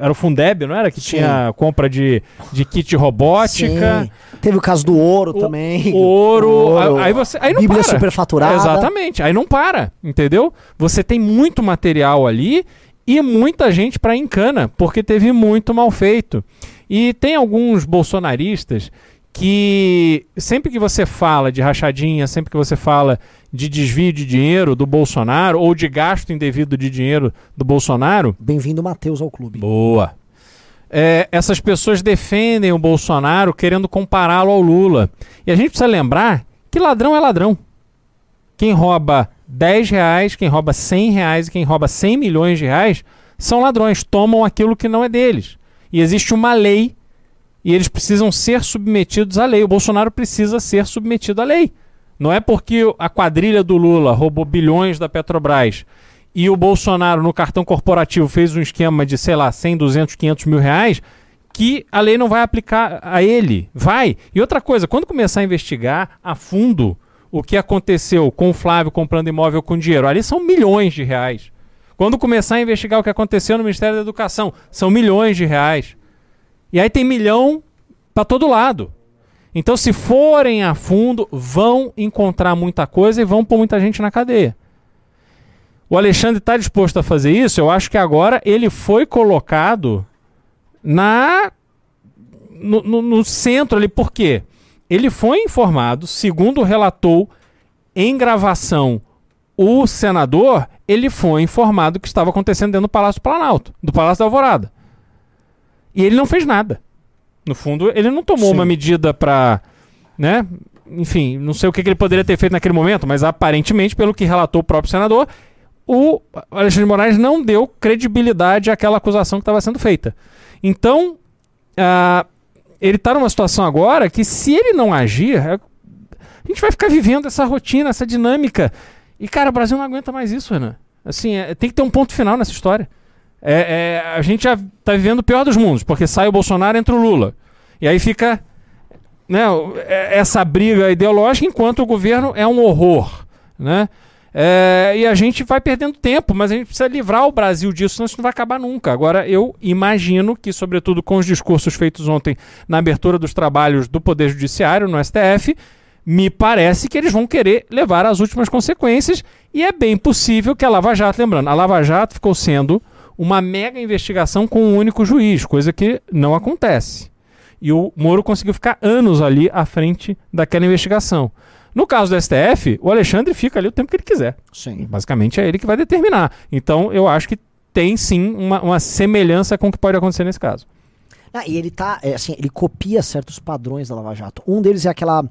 era o Fundeb, não era? Que Sim. tinha compra de, de kit robótica. Sim. Teve o caso do ouro O- também. Ouro, Ouro. aí você, aí não Bíblia para. superfaturada. Exatamente, aí não para, entendeu? Você tem muito material ali e muita gente para encana, porque teve muito mal feito. E tem alguns bolsonaristas que sempre que você fala de rachadinha, sempre que você fala de desvio de dinheiro do Bolsonaro ou de gasto indevido de dinheiro do Bolsonaro, Bem-vindo, Matheus, ao clube. Boa. É, essas pessoas defendem o Bolsonaro querendo compará-lo ao Lula. E a gente precisa lembrar que ladrão é ladrão. Quem rouba 10 reais, quem rouba 100 reais e quem rouba 100 milhões de reais são ladrões, tomam aquilo que não é deles. E existe uma lei e eles precisam ser submetidos à lei. O Bolsonaro precisa ser submetido à lei. Não é porque a quadrilha do Lula roubou bilhões da Petrobras e o Bolsonaro no cartão corporativo fez um esquema de, sei lá, 100, 200, 500 mil reais que a lei não vai aplicar a ele. Vai. E outra coisa, quando começar a investigar a fundo o que aconteceu com o Flávio comprando imóvel com dinheiro, ali são milhões de reais. Quando começar a investigar o que aconteceu no Ministério da Educação, são milhões de reais. E aí tem milhão para todo lado. Então, se forem a fundo, vão encontrar muita coisa e vão pôr muita gente na cadeia. O Alexandre está disposto a fazer isso. Eu acho que agora ele foi colocado na no, no- no centro ali. Por quê? Ele foi informado, segundo relatou em gravação o senador, ele foi informado que estava acontecendo dentro do Palácio Planalto, do Palácio da Alvorada. E ele não fez nada. No fundo, ele não tomou Sim. uma medida para, né? Enfim, não sei o que, que ele poderia ter feito naquele momento, mas aparentemente, pelo que relatou o próprio senador, o Alexandre de Moraes não deu credibilidade àquela acusação que estava sendo feita. Então, ah, ele está numa situação agora que, se ele não agir, é- a gente vai ficar vivendo essa rotina, essa dinâmica. E, cara, o Brasil não aguenta mais isso, Renan. Assim, é- tem que ter um ponto final nessa história. É, é, a gente já tá vivendo o pior dos mundos, porque sai o Bolsonaro entra o Lula. E aí fica né, é- essa briga ideológica, enquanto o governo é um horror. Né? É, e a gente vai perdendo tempo, mas a gente precisa livrar o Brasil disso, senão isso não vai acabar nunca. Agora, eu imagino que, sobretudo com os discursos feitos ontem na abertura dos trabalhos do Poder Judiciário no STF, me parece que eles vão querer levar às últimas consequências e é bem possível que a Lava Jato, lembrando, a Lava Jato ficou sendo uma mega investigação com um único juiz, coisa que não acontece. E o Moro conseguiu ficar anos ali à frente daquela investigação. No caso do STF, o Alexandre fica ali o tempo que ele quiser. Sim. Basicamente é ele que vai determinar. Então eu acho que tem sim uma, uma semelhança com o que pode acontecer nesse caso. Ah, e ele tá, é, assim, ele copia certos padrões da Lava Jato. Um deles é aquela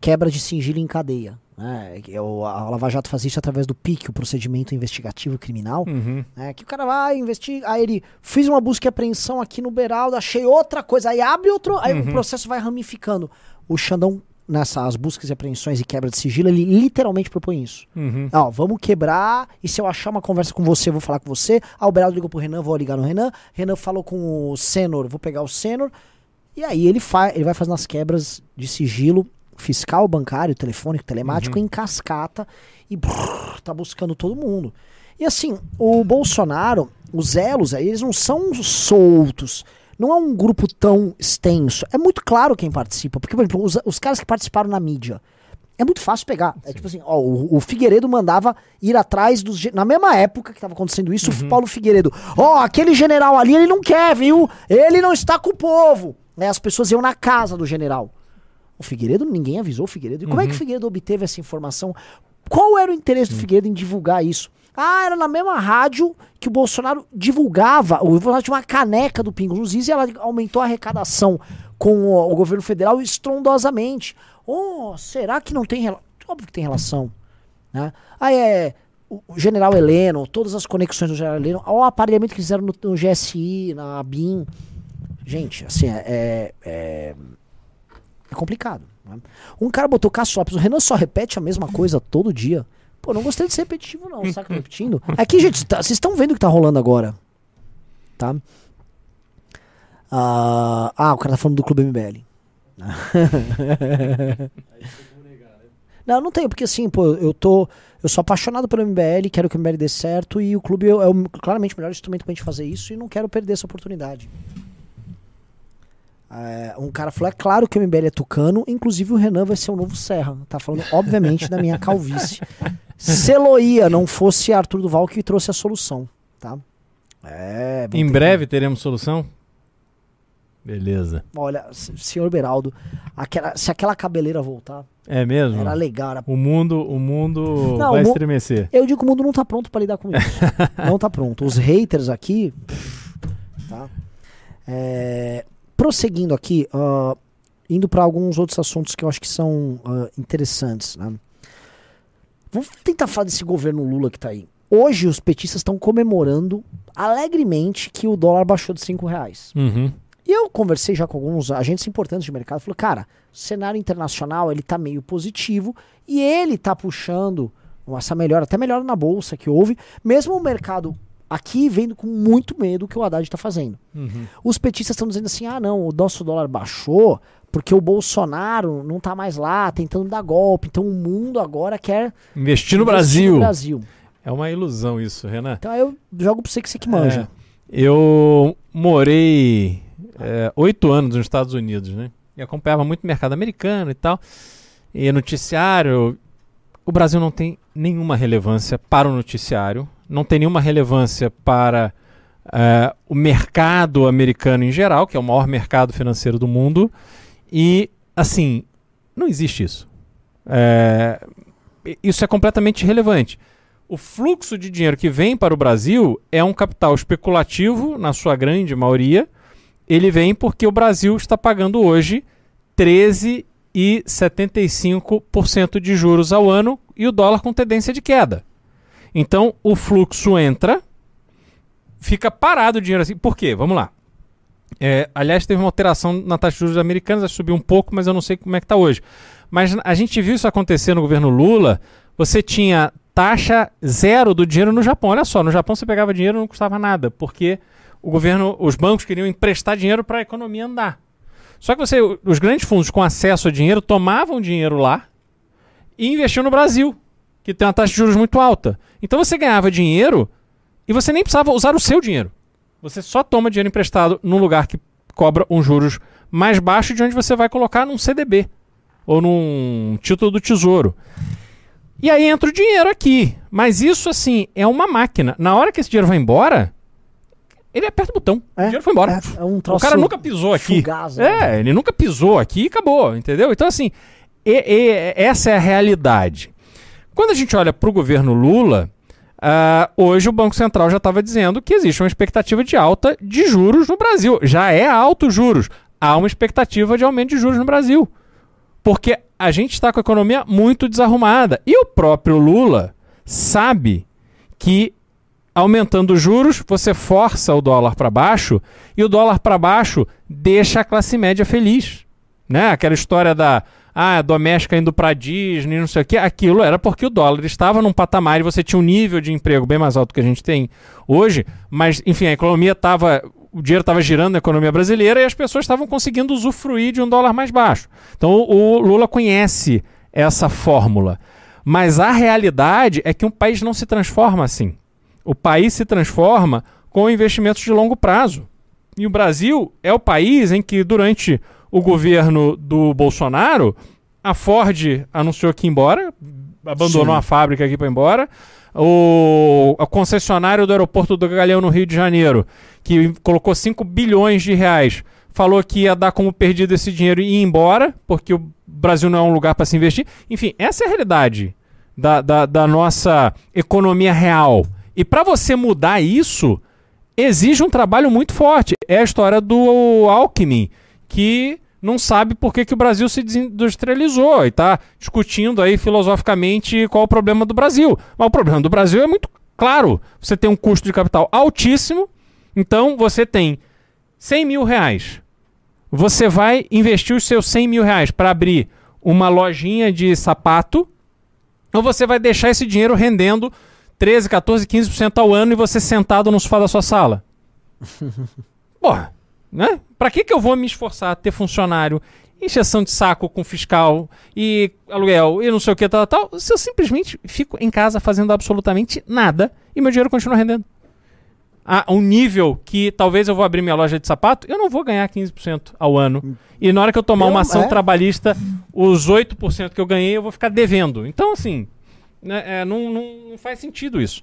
quebra de sigilo em cadeia. Né? É A Lava Jato faz isso através do PIC, o procedimento investigativo criminal. né? Que o cara vai investigar, aí ele fiz uma busca e apreensão aqui no Beraldo, achei outra coisa, aí abre outro, aí o processo vai ramificando. O Xandão, nessas buscas e apreensões e quebra de sigilo, ele literalmente propõe isso. Uhum. Ó, vamos quebrar, e se eu achar uma conversa com você, eu vou falar com você. Ah, o Beraldo ligou pro Renan, vou ligar no Renan. Renan falou com o Senor, vou pegar o Senor. E aí ele, fa ele vai fazendo as quebras de sigilo fiscal, bancário, telefônico, telemático em cascata e brrr, tá buscando todo mundo. E assim, o Bolsonaro, os elos aí, eles não são soltos. Não é um grupo tão extenso. É muito claro quem participa. Porque, por exemplo, os, os caras que participaram na mídia. É muito fácil pegar. É tipo assim, ó, o, o Figueiredo mandava ir atrás dos. Na mesma época que tava acontecendo isso, o Paulo Figueiredo. Ó, aquele general ali, ele não quer, viu? Ele não está com o povo. Né, as pessoas iam na casa do general. O Figueiredo, ninguém avisou o Figueiredo. E como é que o Figueiredo obteve essa informação? Qual era o interesse do Figueiredo em divulgar isso? Ah, era na mesma rádio que o Bolsonaro divulgava. O Bolsonaro tinha uma caneca do Pingos nos Is e ela aumentou a arrecadação com o, o governo federal estrondosamente. Oh, será que não tem relação? Óbvio que tem relação. Né? Ah, é. O o general Heleno, todas as conexões do general Heleno, olha o aparelhamento que fizeram no, no GSI, na BIM. Gente, assim, é, é, é, é complicado. né? Um cara botou Cássio o Renan só repete a mesma coisa todo dia. Pô, não gostei de ser repetitivo, não. Tô repetindo? Aqui, gente, tá- vocês estão vendo o que tá rolando agora. Tá? Ah, ah, o cara tá falando do Clube MBL. Não, não tenho, porque assim, pô, eu tô. Eu sou apaixonado pelo MBL, quero que o MBL dê certo e o clube é, é o, claramente o melhor instrumento pra gente fazer isso e não quero perder essa oportunidade. É, um cara falou: é claro que o MBL é tucano, inclusive o Renan vai ser o novo Serra. Tá falando, obviamente, da minha calvície. Se Eloía não fosse Arthur Duval que trouxe a solução, tá? É, Em breve teremos solução? Beleza. que- Olha, senhor Beraldo, aquela- se aquela cabeleira voltar, É mesmo? era legal. Era... O mundo, o mundo Não, vai o mu- estremecer. Eu digo que o mundo não tá pronto pra lidar com isso. não tá pronto. Os haters aqui. Tá? É, prosseguindo aqui, ah, indo pra alguns outros assuntos que eu acho que são ah, interessantes. Né? Vamos tentar falar desse governo Lula que tá aí. Hoje os petistas estão comemorando alegremente que o dólar baixou de 5 reais. Uhum. E eu conversei já com alguns agentes importantes de mercado, falou, cara, o cenário internacional ele tá meio positivo e ele tá puxando essa melhora, até melhora na bolsa que houve, mesmo o mercado aqui vendo com muito medo o que o Haddad está fazendo. Uhum. Os petistas estão dizendo assim, ah não, o nosso dólar baixou porque o Bolsonaro não tá mais lá tentando dar golpe, então o mundo agora quer Investir no investir Brasil. no Brasil. É uma ilusão isso, Renan. Então eu jogo pra você que você que manja. É, eu morei é, oito anos nos Estados Unidos, né? E acompanhava muito mercado americano e tal. E noticiário. O Brasil não tem nenhuma relevância para o noticiário, não tem nenhuma relevância para é, o mercado americano em geral, que é o maior mercado financeiro do mundo. E, assim, não existe isso. É, isso é completamente irrelevante. O fluxo de dinheiro que vem para o Brasil é um capital especulativo, na sua grande maioria. Ele vem porque o Brasil está pagando hoje 13,75% de juros ao ano e o dólar com tendência de queda. Então o fluxo entra, fica parado o dinheiro assim. Por quê? Vamos lá. É, aliás, teve uma alteração na taxa de juros americanas, subiu um pouco, mas eu não sei como é que está hoje. Mas a gente viu isso acontecer no governo Lula. Você tinha taxa zero do dinheiro no Japão. Olha só, no Japão você pegava dinheiro e não custava nada, porque o governo, os bancos queriam emprestar dinheiro para a economia andar. Só que você, os grandes fundos com acesso a dinheiro tomavam dinheiro lá e investiam no Brasil, que tem uma taxa de juros muito alta. Então você ganhava dinheiro e você nem precisava usar o seu dinheiro. Você só toma dinheiro emprestado num lugar que cobra um juros mais baixo de onde você vai colocar num CDB ou num título do Tesouro. E aí entra o dinheiro aqui. Mas isso, assim, é uma máquina. Na hora que esse dinheiro vai embora, ele aperta o botão. o dinheiro foi embora. É, é um o cara nunca pisou aqui. né? é, ele nunca pisou aqui e acabou, entendeu? Então, assim, e- e- essa é a realidade. Quando a gente olha para o governo Lula, ah, hoje o Banco Central já estava dizendo que existe uma expectativa de alta de juros no Brasil. Já é alto juros. Há uma expectativa de aumento de juros no Brasil. Porque a gente está com a economia muito desarrumada. E o próprio Lula sabe que aumentando os juros, você força o dólar para baixo e o dólar para baixo deixa a classe média feliz. Né? Aquela história da ah, doméstica indo para Disney, não sei o que, aquilo era porque o dólar estava num patamar e você tinha um nível de emprego bem mais alto que a gente tem hoje, mas enfim, a economia estava o dinheiro estava girando na economia brasileira e as pessoas estavam conseguindo usufruir de um dólar mais baixo. Então o, o Lula conhece essa fórmula. Mas a realidade é que um país não se transforma assim. O país se transforma com investimentos de longo prazo. E o Brasil é o país em que, durante o governo do Bolsonaro, a Ford anunciou que ia embora, abandonou Sim. a fábrica aqui para ir embora. O a concessionário do aeroporto do Galeão no Rio de Janeiro, que colocou 5 bilhões de reais, falou que ia dar como perdido esse dinheiro e ir embora, porque o Brasil não é um lugar para se investir. Enfim, essa é a realidade da, da, da nossa economia real. E para você mudar isso, exige um trabalho muito forte. É a história do Alckmin, que não sabe por que, que o Brasil se desindustrializou e está discutindo aí filosoficamente qual o problema do Brasil. Mas o problema do Brasil é muito claro. Você tem um custo de capital altíssimo, então você tem 100 mil reais. Você vai investir os seus 100 mil reais para abrir uma lojinha de sapato, ou você vai deixar esse dinheiro rendendo 13, 14, 15% ao ano e você sentado no sofá da sua sala? Porra, né? Pra que, que eu vou me esforçar a ter funcionário, encheção de saco com fiscal e aluguel e não sei o que, tal, tal, se eu simplesmente fico em casa fazendo absolutamente nada e meu dinheiro continua rendendo? A um nível que talvez eu vou abrir minha loja de sapato, eu não vou ganhar 15% ao ano. E na hora que eu tomar Eu- uma ação é. trabalhista, os 8% que eu ganhei eu vou ficar devendo. Então, assim, né, é, não, não, não faz sentido isso.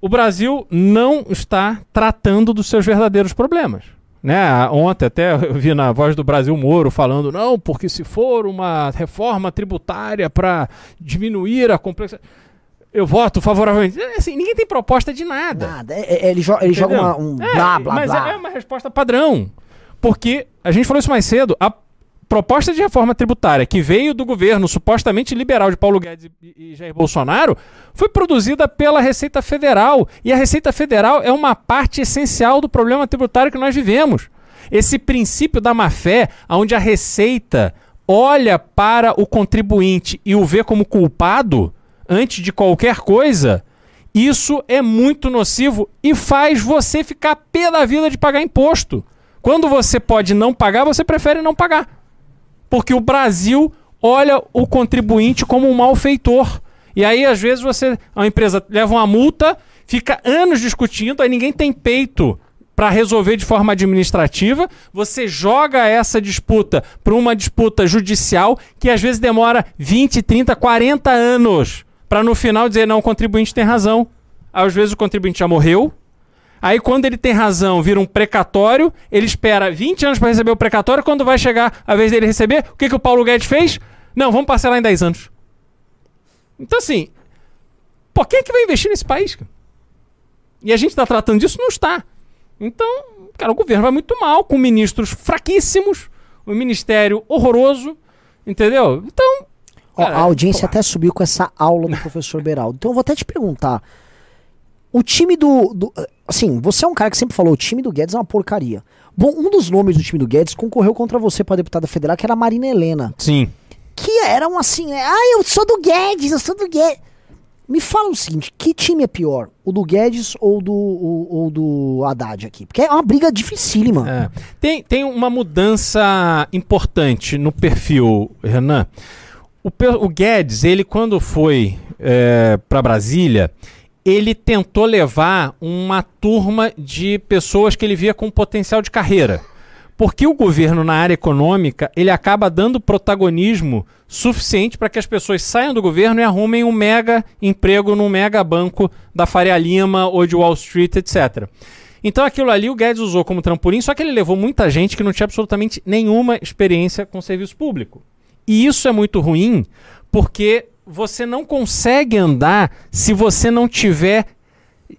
O Brasil não está tratando dos seus verdadeiros problemas. Né? Ontem até eu vi na voz do Brasil Moro falando, não, porque se for uma reforma tributária para diminuir a complexidade. Eu voto favoravelmente. É, Assim, ninguém tem proposta de nada. Nada. É- é- ele jo- ele joga uma- um É, blá, blá, mas blá. é uma resposta padrão. Porque, a gente falou isso mais cedo, a proposta de reforma tributária que veio do governo supostamente liberal de Paulo Guedes e, Jair Bolsonaro foi produzida pela Receita Federal. E a Receita Federal é uma parte essencial do problema tributário que nós vivemos. Esse princípio da má-fé, onde a Receita olha para o contribuinte e o vê como culpado antes de qualquer coisa, isso é muito nocivo e faz você ficar pé da vida de pagar imposto. Quando você pode não pagar, você prefere não pagar. Porque o Brasil olha o contribuinte como um malfeitor. E aí, às vezes, você, a empresa leva uma multa, fica anos discutindo, aí ninguém tem peito para resolver de forma administrativa. Você joga essa disputa para uma disputa judicial que às vezes demora 20, 30, 40 anos para no final dizer não, o contribuinte tem razão. Às vezes o contribuinte já morreu. Aí quando ele tem razão, vira um precatório, ele espera 20 anos para receber o precatório, quando vai chegar a vez dele receber, o que, que o Paulo Guedes fez? Não, vamos parcelar em 10 anos. Então assim, pô, quem é que vai investir nesse país? cara? E a gente está tratando disso? Não está. Então, cara, o governo vai muito mal, com ministros fraquíssimos, um ministério horroroso, entendeu? Então. Cara, a audiência pô, até subiu com essa aula do professor Beraldo. Então eu vou até te perguntar. O time do, do- Assim, você é um cara que sempre falou: o time do Guedes é uma porcaria. Bom, um dos nomes do time do Guedes concorreu contra você para deputada federal, que era a Marina Helena. Sim. Que eram assim, né? Ah, eu sou do Guedes, eu sou do Guedes. Me fala o seguinte: que time é pior? O do Guedes ou do, ou, ou do Haddad aqui? Porque é uma briga dificílima. É. Tem, tem uma mudança importante no perfil, Renan. O, o Guedes, ele quando foi para Brasília, ele tentou levar uma turma de pessoas que ele via com potencial de carreira. Porque o governo na área econômica, ele acaba dando protagonismo suficiente para que as pessoas saiam do governo e arrumem um mega emprego num mega banco da Faria Lima ou de Wall Street, etc. Então aquilo ali o Guedes usou como trampolim, só que ele levou muita gente que não tinha absolutamente nenhuma experiência com serviço público. E isso é muito ruim, porque você não consegue andar se você não tiver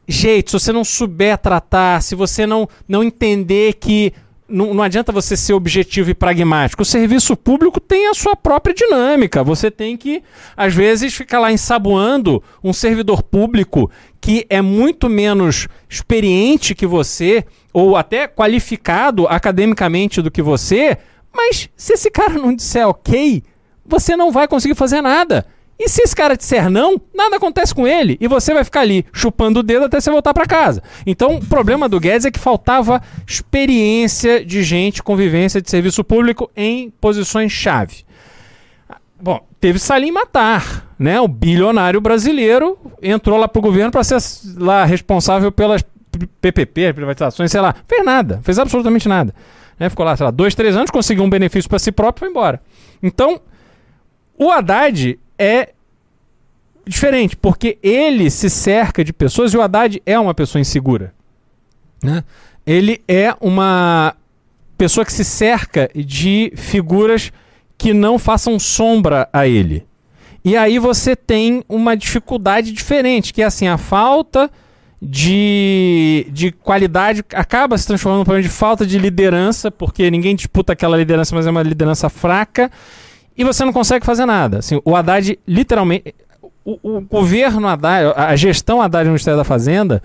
jeito, se você não souber tratar, se você não, não entender que não, não adianta você ser objetivo e pragmático. O serviço público tem a sua própria dinâmica. Você tem que, às vezes, ficar lá ensaboando um servidor público que é muito menos experiente que você, ou até qualificado academicamente do que você, mas se esse cara não disser ok, você não vai conseguir fazer nada. E se esse cara disser não, nada acontece com ele. E você vai ficar ali chupando o dedo até você voltar para casa. Então, o problema do Guedes é que faltava experiência de gente, convivência de serviço público em posições-chave. Bom, teve Salim Matar, né? O bilionário brasileiro entrou lá pro governo para ser lá responsável pelas PPP, privatizações, sei lá. Fez nada, fez absolutamente nada. Né? Ficou lá, sei lá, dois, três anos, conseguiu um benefício para si próprio e foi embora. Então, o Haddad é diferente, porque ele se cerca de pessoas e o Haddad é uma pessoa insegura. Né? Ele é uma pessoa que se cerca de figuras que não façam sombra a ele. E aí você tem uma dificuldade diferente, que é assim, a falta de, de qualidade acaba se transformando num problema de falta de liderança, porque ninguém disputa aquela liderança, mas é uma liderança fraca, e você não consegue fazer nada. Assim, o Haddad, literalmente, o, o governo Haddad, a gestão Haddad no Ministério da Fazenda,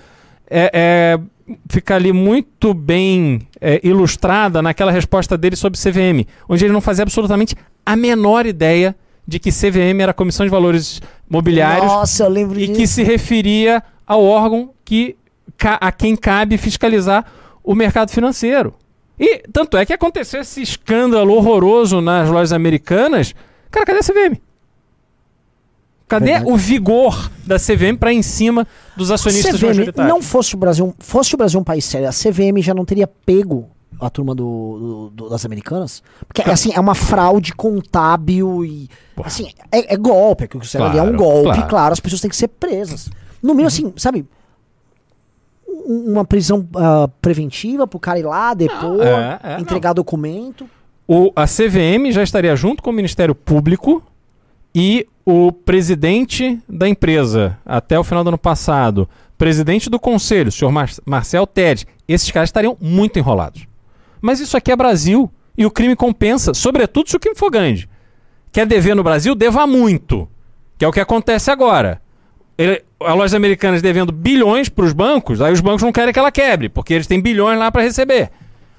é, é, fica ali muito bem é, ilustrada naquela resposta dele sobre CVM, onde ele não fazia absolutamente a menor ideia de que CVM era a Comissão de Valores Mobiliários Nossa, e que se referia ao órgão que a quem cabe fiscalizar o mercado financeiro. E tanto é que aconteceu esse escândalo horroroso nas lojas americanas. Cara, cadê a CVM? Cadê Verdade. o vigor da CVM para em cima dos acionistas CVM, majoritários? não fosse o Brasil, fosse o Brasil um país sério, a CVM já não teria pego a turma do, do- do- das americanas, porque assim é uma fraude contábil e assim é, é golpe, é que você ali é um Claro, golpe, claro. claro. as pessoas têm que ser presas. No mínimo assim, sabe? Um- uma prisão ah, preventiva pro cara ir lá, depor, é, é, entregar documento. O, a CVM já estaria junto com o Ministério Público e o presidente da empresa, até o final do ano passado, presidente do conselho, o senhor Mar Marcel Ted, esses caras estariam muito enrolados. Mas isso aqui é Brasil e o crime compensa, sobretudo se o crime for grande. Quer dever no Brasil? Deva muito, que é o que acontece agora. Ele, a lojas americanas devendo bilhões para os bancos, aí os bancos não querem que ela quebre, porque eles têm bilhões lá para receber.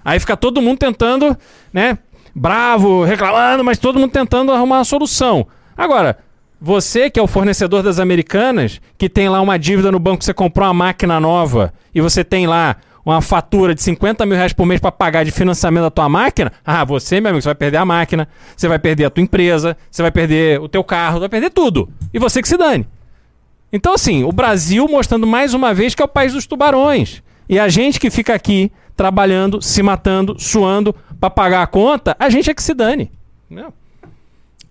Aí fica todo mundo tentando, né, bravo, reclamando, mas todo mundo tentando arrumar uma solução. Agora, você que é o fornecedor das americanas, que tem lá uma dívida no banco, você comprou uma máquina nova e você tem lá uma fatura de 50 mil reais por mês para pagar de financiamento da tua máquina, ah, você, meu amigo, você vai perder a máquina, você vai perder a tua empresa, você vai perder o teu carro, vai perder tudo. E você que se dane. Então, assim, o Brasil mostrando mais uma vez que é o país dos tubarões. E a gente que fica aqui trabalhando, se matando, suando para pagar a conta, a gente é que se dane. Não.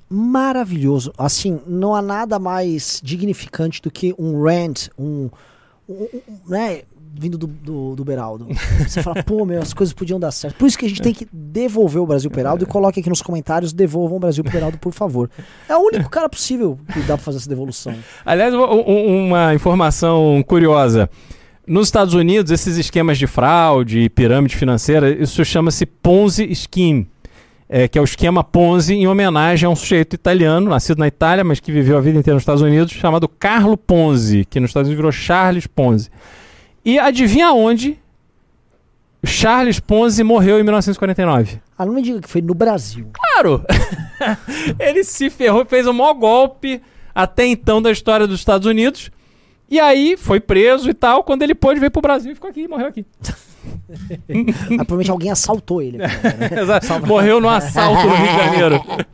Maravilhoso. Assim, não há nada mais dignificante do que um rant, um. um- um- né? Vindo do, do, do Beraldo. Você fala, pô, meu, as coisas podiam dar certo. Por isso que a gente tem que devolver o Brasil pro Beraldo e coloque aqui nos comentários: devolvam o Brasil pro Beraldo, por favor. É o único cara possível que dá pra fazer essa devolução. Aliás, uma informação curiosa. Nos Estados Unidos, esses esquemas de fraude e pirâmide financeira, isso chama-se Ponzi Scheme, é, que é o esquema Ponzi em homenagem a um sujeito italiano, nascido na Itália, mas que viveu a vida inteira nos Estados Unidos, chamado Carlo Ponzi, que nos Estados Unidos virou Charles Ponzi. E adivinha onde Charles Ponzi morreu em 1949? Ah, não me diga que foi no Brasil. Claro! ele se ferrou, fez o maior golpe até então da história dos Estados Unidos. E aí foi preso e tal. Quando ele pôde, veio pro Brasil e ficou aqui, morreu aqui. Ah, provavelmente alguém assaltou ele. né? Morreu no assalto no Rio de Janeiro.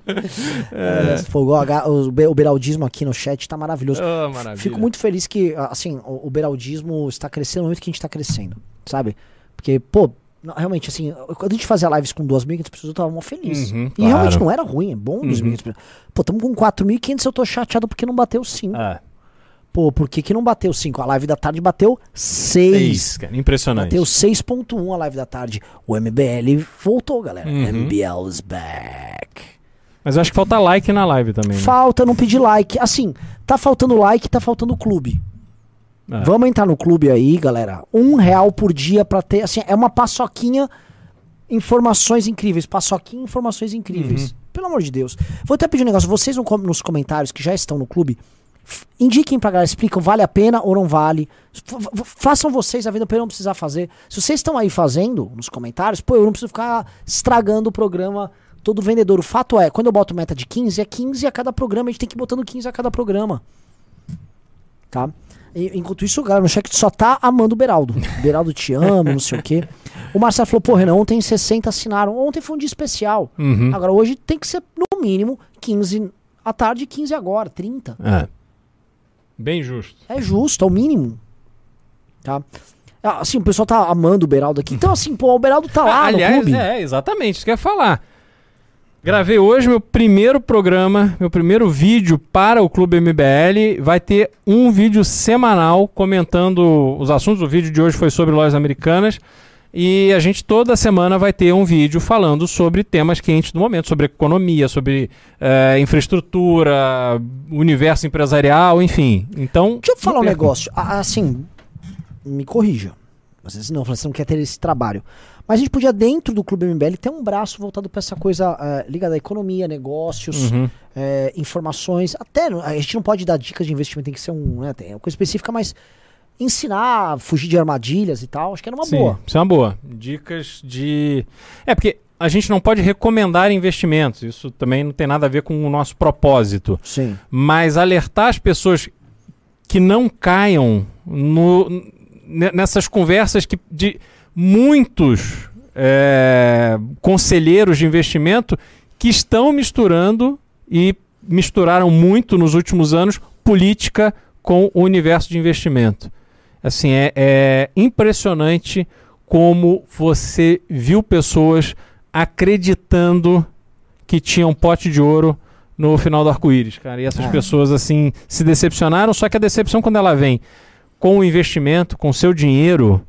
É, o, o beraldismo aqui no chat tá maravilhoso. Maravilha. Fico muito feliz que, assim, o, o beraldismo está crescendo no momento que a gente tá crescendo, sabe? Porque, pô, não, realmente, assim, quando a gente fazia lives com 2.500 pessoas, eu tava mó feliz. Uhum, e claro. realmente não era ruim, é bom Uhum. 2.500 pessoas. Pô, tamo com 4.500, eu tô chateado porque não bateu 5. Ah, Pô, por que, que não bateu 5? A live da tarde bateu é 6. isso, cara. Impressionante. Bateu 6.1 a live da tarde. O MBL voltou, galera. Uhum. MBL is back. Mas eu acho que falta like na live também. Né? Falta não pedir like. Assim, tá faltando like, tá faltando clube. É. Vamos entrar no clube aí, galera. Um real por dia pra ter. Assim, é uma paçoquinha. Informações incríveis. Paçoquinha, informações incríveis. Uhum. Pelo amor de Deus. Vou até pedir um negócio. Vocês nos comentários que já estão no clube. Indiquem pra galera, explicam, vale a pena ou não vale. Façam vocês a vida pra eu não precisar fazer. Se vocês estão aí fazendo nos comentários, pô, eu não preciso ficar estragando o programa todo vendedor. O fato é, quando eu boto meta de 15, é 15 a cada programa, a gente tem que ir botando 15 a cada programa. Tá? E- enquanto isso, o galera no chat só tá amando o Beraldo. Beraldo te amo, não sei o quê. O Marcelo falou, pô, Renan, ontem 60 assinaram. Ontem foi um dia especial. Uhum. Agora, hoje tem que ser, no mínimo, 15 à tarde e 15 agora, 30. É. Bem justo. É justo, é o mínimo. Tá? Ah, Assim, o pessoal tá amando o Beraldo aqui. Então, assim, pô, o Beraldo tá lá Aliás, no clube. é, exatamente, isso que eu ia falar. Gravei hoje meu primeiro programa, meu primeiro vídeo para o Clube MBL. Vai ter um vídeo semanal comentando os assuntos. O vídeo de hoje foi sobre lojas americanas. E a gente toda semana vai ter um vídeo falando sobre temas quentes do momento, sobre economia, sobre eh, infraestrutura, universo empresarial, enfim. Então. Deixa eu falar um negócio. Assim, me corrija. Vocês não, você não quer ter esse trabalho. Mas a gente podia, dentro do Clube MBL, ter um braço voltado para essa coisa eh, ligada à economia, negócios, Uhum. eh, informações. Até a gente não pode dar dicas de investimento, tem que ser um, né, tem uma coisa específica, mas ensinar a fugir de armadilhas e tal, acho que era uma Sim, boa. Isso é uma boa. Dicas de. É, porque a gente não pode recomendar investimentos. Isso também não tem nada a ver com o nosso propósito. Sim. Mas alertar as pessoas que não caiam no- ne- nessas conversas que de muitos é, conselheiros de investimento que estão misturando e misturaram muito nos últimos anos política com o universo de investimento. Assim, é, é impressionante como você viu pessoas acreditando que tinha um pote de ouro no final do arco-íris, cara. E essas É. pessoas, assim, se decepcionaram. Só que a decepção, quando ela vem com o investimento, com o seu dinheiro,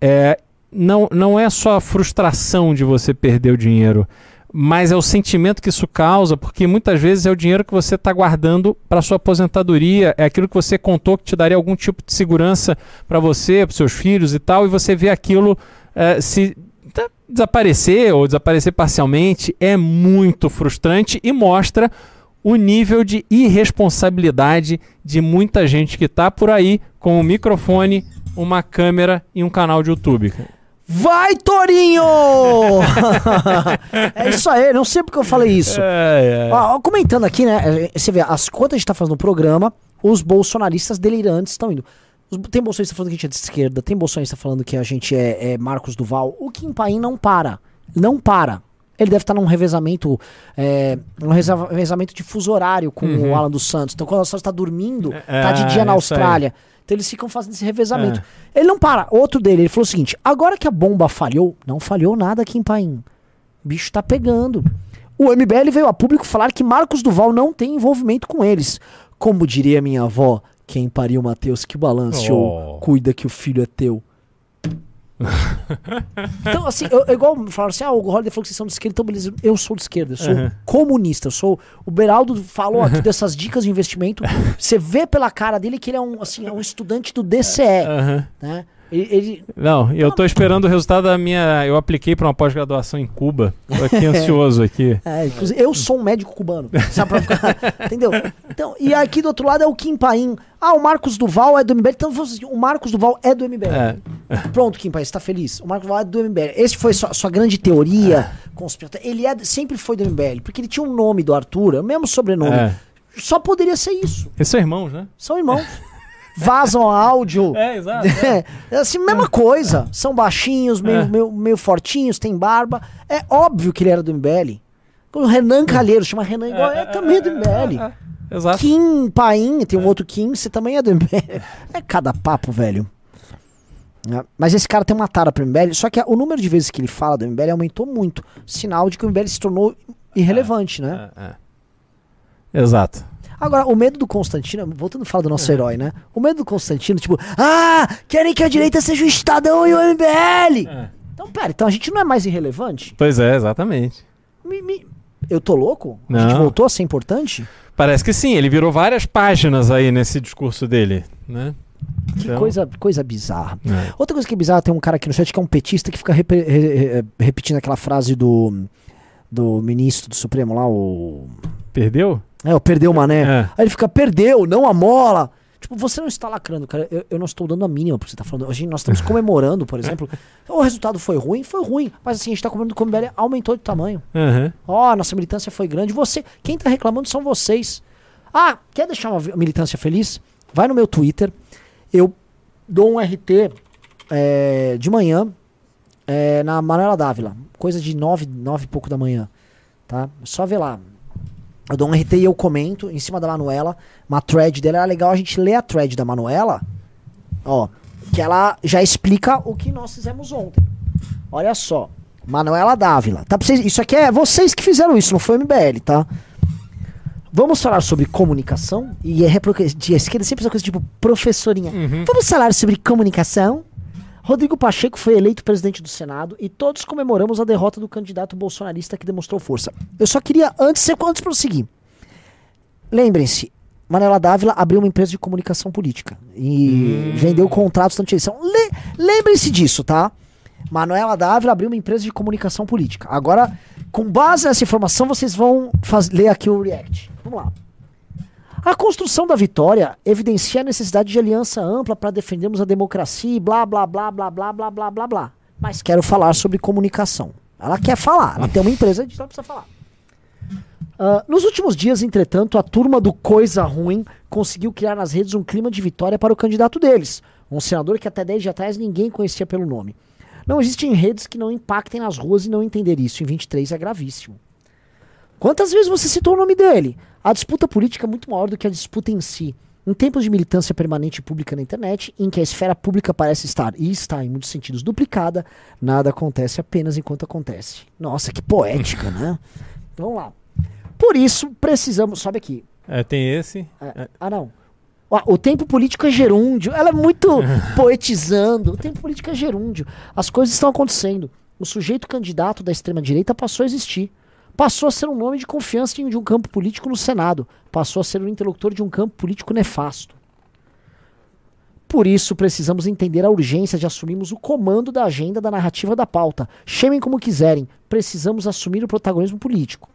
é, não, não é só a frustração de você perder o dinheiro, mas é o sentimento que isso causa, porque muitas vezes é o dinheiro que você está guardando para sua aposentadoria, é aquilo que você contou que te daria algum tipo de segurança para você, para seus filhos e tal, e você vê aquilo é, se desaparecer ou desaparecer parcialmente, é muito frustrante e mostra o nível de irresponsabilidade de muita gente que está por aí com um microfone, uma câmera e um canal de YouTube. Vai, Torinho! é isso aí, não sei porque eu falei isso. É, Ó, ó, comentando aqui, né? é, Você vê, as quantas a gente tá fazendo o programa, os bolsonaristas delirantes estão indo. Tem bolsonarista falando que a gente é de esquerda, tem bolsonarista falando que a gente é, é Marcos Duval. O Kim Paim não para. Não para. Ele deve estar num revezamento, é, reza- revezamento de fuso horário com o Alan dos Santos. Então, quando o Alan Santos está dormindo, É, tá de dia na. Austrália. Então eles ficam fazendo esse revezamento. Ele não para. Outro dele, ele falou o seguinte: agora que a bomba falhou, não falhou nada aqui em Paim. O bicho tá pegando. O MBL veio a público falar que Marcos Duval não tem envolvimento com eles. Como diria minha avó, quem pariu Mateus que balanceou, Oh. cuida que o filho é teu. então, assim, eu, igual falaram assim: ah, o Holiday falou que vocês são de esquerda, então beleza, eu sou de esquerda, eu sou Uhum. comunista, eu sou. O Beraldo falou aqui dessas dicas de investimento. Você vê pela cara dele que ele é um, assim, é um estudante do DCE. Aham. Né? Ele, ele- Não, eu tô esperando o resultado da minha. Eu apliquei para uma pós-graduação em Cuba. Tô aqui ansioso aqui. É, inclusive, eu sou um médico cubano. Sabe pra ficar, entendeu? Então, e aqui do outro lado é o Kim Paim. Ah, o Marcos Duval é do MBL. Então, dizer, o Marcos Duval é do MBL. É. Pronto, Kim Paim, você tá feliz? O Marcos Duval é do MBL. Esse foi sua, sua grande teoria conspiratória. Ele é, sempre foi do MBL, porque ele tinha um nome do Arthur, é o mesmo sobrenome. É. Só poderia ser isso. Eles são irmãos, né? São irmãos. Vazam áudio. É, exato. É, é assim, mesma coisa. São baixinhos, meio, É. meio, meio fortinhos, tem barba. É óbvio que ele era do MBL. O Renan Calheiros, chama Renan igual, é, também é do MBL. Exato. Kim Paim, tem um outro Kim, você também é do MBL. É cada papo, velho. É, Mas esse cara tem uma tara pro MBL, só que o número de vezes que ele fala do MBL aumentou muito. Sinal de que o MBL se tornou irrelevante, né? É, é. Exato. Agora, o medo do Constantino, voltando a falar do nosso herói, né? O medo do Constantino, tipo, ah, querem que a direita seja o Estadão e o MBL. É. Então, pera, então a gente não é mais irrelevante? Pois é, exatamente. Me- me- Eu tô louco? A gente Não. voltou a ser importante? Parece que sim, ele virou várias páginas aí nesse discurso dele, né? Que Então- coisa, coisa bizarra. É. Outra coisa que é bizarra, tem um cara aqui no chat que é um petista que fica repe- re- re- repetindo aquela frase do, do ministro do Supremo lá, o. Perdeu? É, o perdeu o mané. É. Aí ele fica, perdeu, não a mola. Tipo, você não está lacrando, cara. Eu, eu não estou dando a mínima porque você está falando. Hoje nós estamos comemorando, por exemplo. O resultado foi ruim? Foi ruim. Mas assim, a gente está comemorando que o MBL aumentou de tamanho. Ó, nossa militância foi grande. Você, quem tá reclamando são vocês. Ah, quer deixar uma militância feliz? Vai no meu Twitter. Eu dou um RT é, de manhã é, na Manuela Dávila. Coisa de nove, nove e pouco da manhã. Tá? Só ver lá. Eu dou um RT e eu comento em cima da Manuela. Uma thread dela. Era legal a gente ler a thread da Manuela. Ó. Que ela já explica o que nós fizemos ontem. Olha só. Manuela Dávila. Tá vocês, isso aqui é vocês que fizeram isso, não foi o MBL, tá? Vamos falar sobre comunicação. E é de esquerda sempre essa coisa tipo professorinha. Vamos falar sobre comunicação. Rodrigo Pacheco foi eleito presidente do Senado e todos comemoramos a derrota do candidato bolsonarista que demonstrou força. Eu só queria, antes, antes prosseguir, lembrem-se, Manuela Dávila abriu uma empresa de comunicação política e vendeu contratos de eleição. Le Lembrem-se disso, tá? Manuela Dávila abriu uma empresa de comunicação política. Agora, com base nessa informação, vocês vão ler aqui o react. Vamos lá. A construção da vitória evidencia a necessidade de aliança ampla para defendermos a democracia e blá blá blá blá blá blá blá blá blá. Mas quero falar sobre comunicação. Ela quer falar, ela tem uma empresa de precisa falar. Ah, nos últimos dias, entretanto, a turma do Coisa Ruim conseguiu criar nas redes um clima de vitória para o candidato deles, um senador que até 10 dias atrás ninguém conhecia pelo nome. Não existem redes que não impactem nas ruas e não entender isso. Em 23 é gravíssimo. Quantas vezes você citou o nome dele? A disputa política é muito maior do que a disputa em si. Em tempos de militância permanente e pública na internet, em que a esfera pública parece estar, e está em muitos sentidos, duplicada, nada acontece apenas enquanto acontece. Nossa, que poética, né? Vamos lá. Por isso, precisamos. Sobe aqui. É, tem esse. É. Ah, não. O tempo político é gerúndio. Ela é muito poetizando. O tempo político é gerúndio. As coisas estão acontecendo. O sujeito candidato da extrema-direita passou a existir. Passou a ser um nome de confiança de um campo político no Senado. Passou a ser um interlocutor de um campo político nefasto. Por isso, precisamos entender a urgência de assumirmos o comando da agenda da narrativa da pauta. Chamem como quiserem. Precisamos assumir o protagonismo político.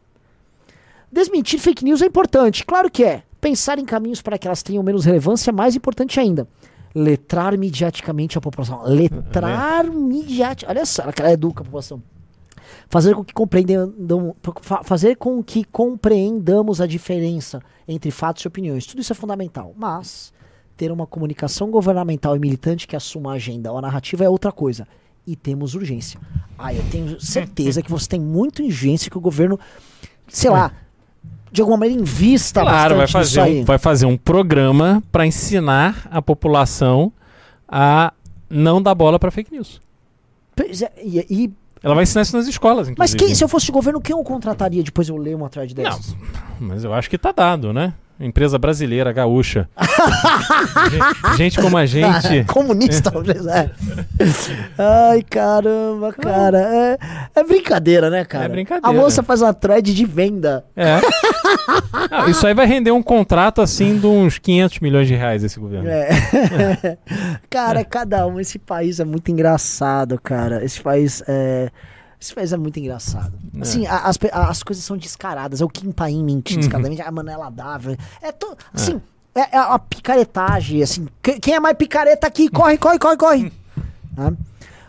Desmentir fake news é importante, claro que é. Pensar em caminhos para que elas tenham menos relevância é mais importante ainda. Letrar midiaticamente a população. Letrar midiaticamente. Olha só, ela educa a população. Fazer com que compreendam, fa- fazer com que compreendamos a diferença entre fatos e opiniões. Tudo isso é fundamental. Mas ter uma comunicação governamental e militante que assuma a agenda ou a narrativa é outra coisa. E temos urgência. Ah, eu tenho certeza que você tem muita urgência que o governo, sei lá, de alguma maneira invista Claro, vai fazer, um, vai fazer um programa para ensinar a população a não dar bola para fake news. Pois é, e, e- Ela vai ensinar isso nas escolas, mas inclusive. quem, se eu fosse governo, quem eu contrataria depois eu ler uma thread dessas? Mas eu acho que tá dado, né? Empresa brasileira, gaúcha. gente, gente como a gente. Comunista, é. Ai, caramba, cara. É, é brincadeira, né, cara? É brincadeira. A moça faz uma thread de venda. É. Não, isso aí vai render um contrato assim de uns 500 milhões de reais esse governo. É. cara, cada um. Esse país é muito engraçado, cara. Esse país é. Esse país é muito engraçado. É. Assim, a- as, a- as coisas são descaradas. É o Kim Paim mentir Uhum. descaradamente, a Manela Dávila. É to, assim, é, é a picaretagem, assim. que- Quem é mais picareta aqui? Corre, corre, corre, corre.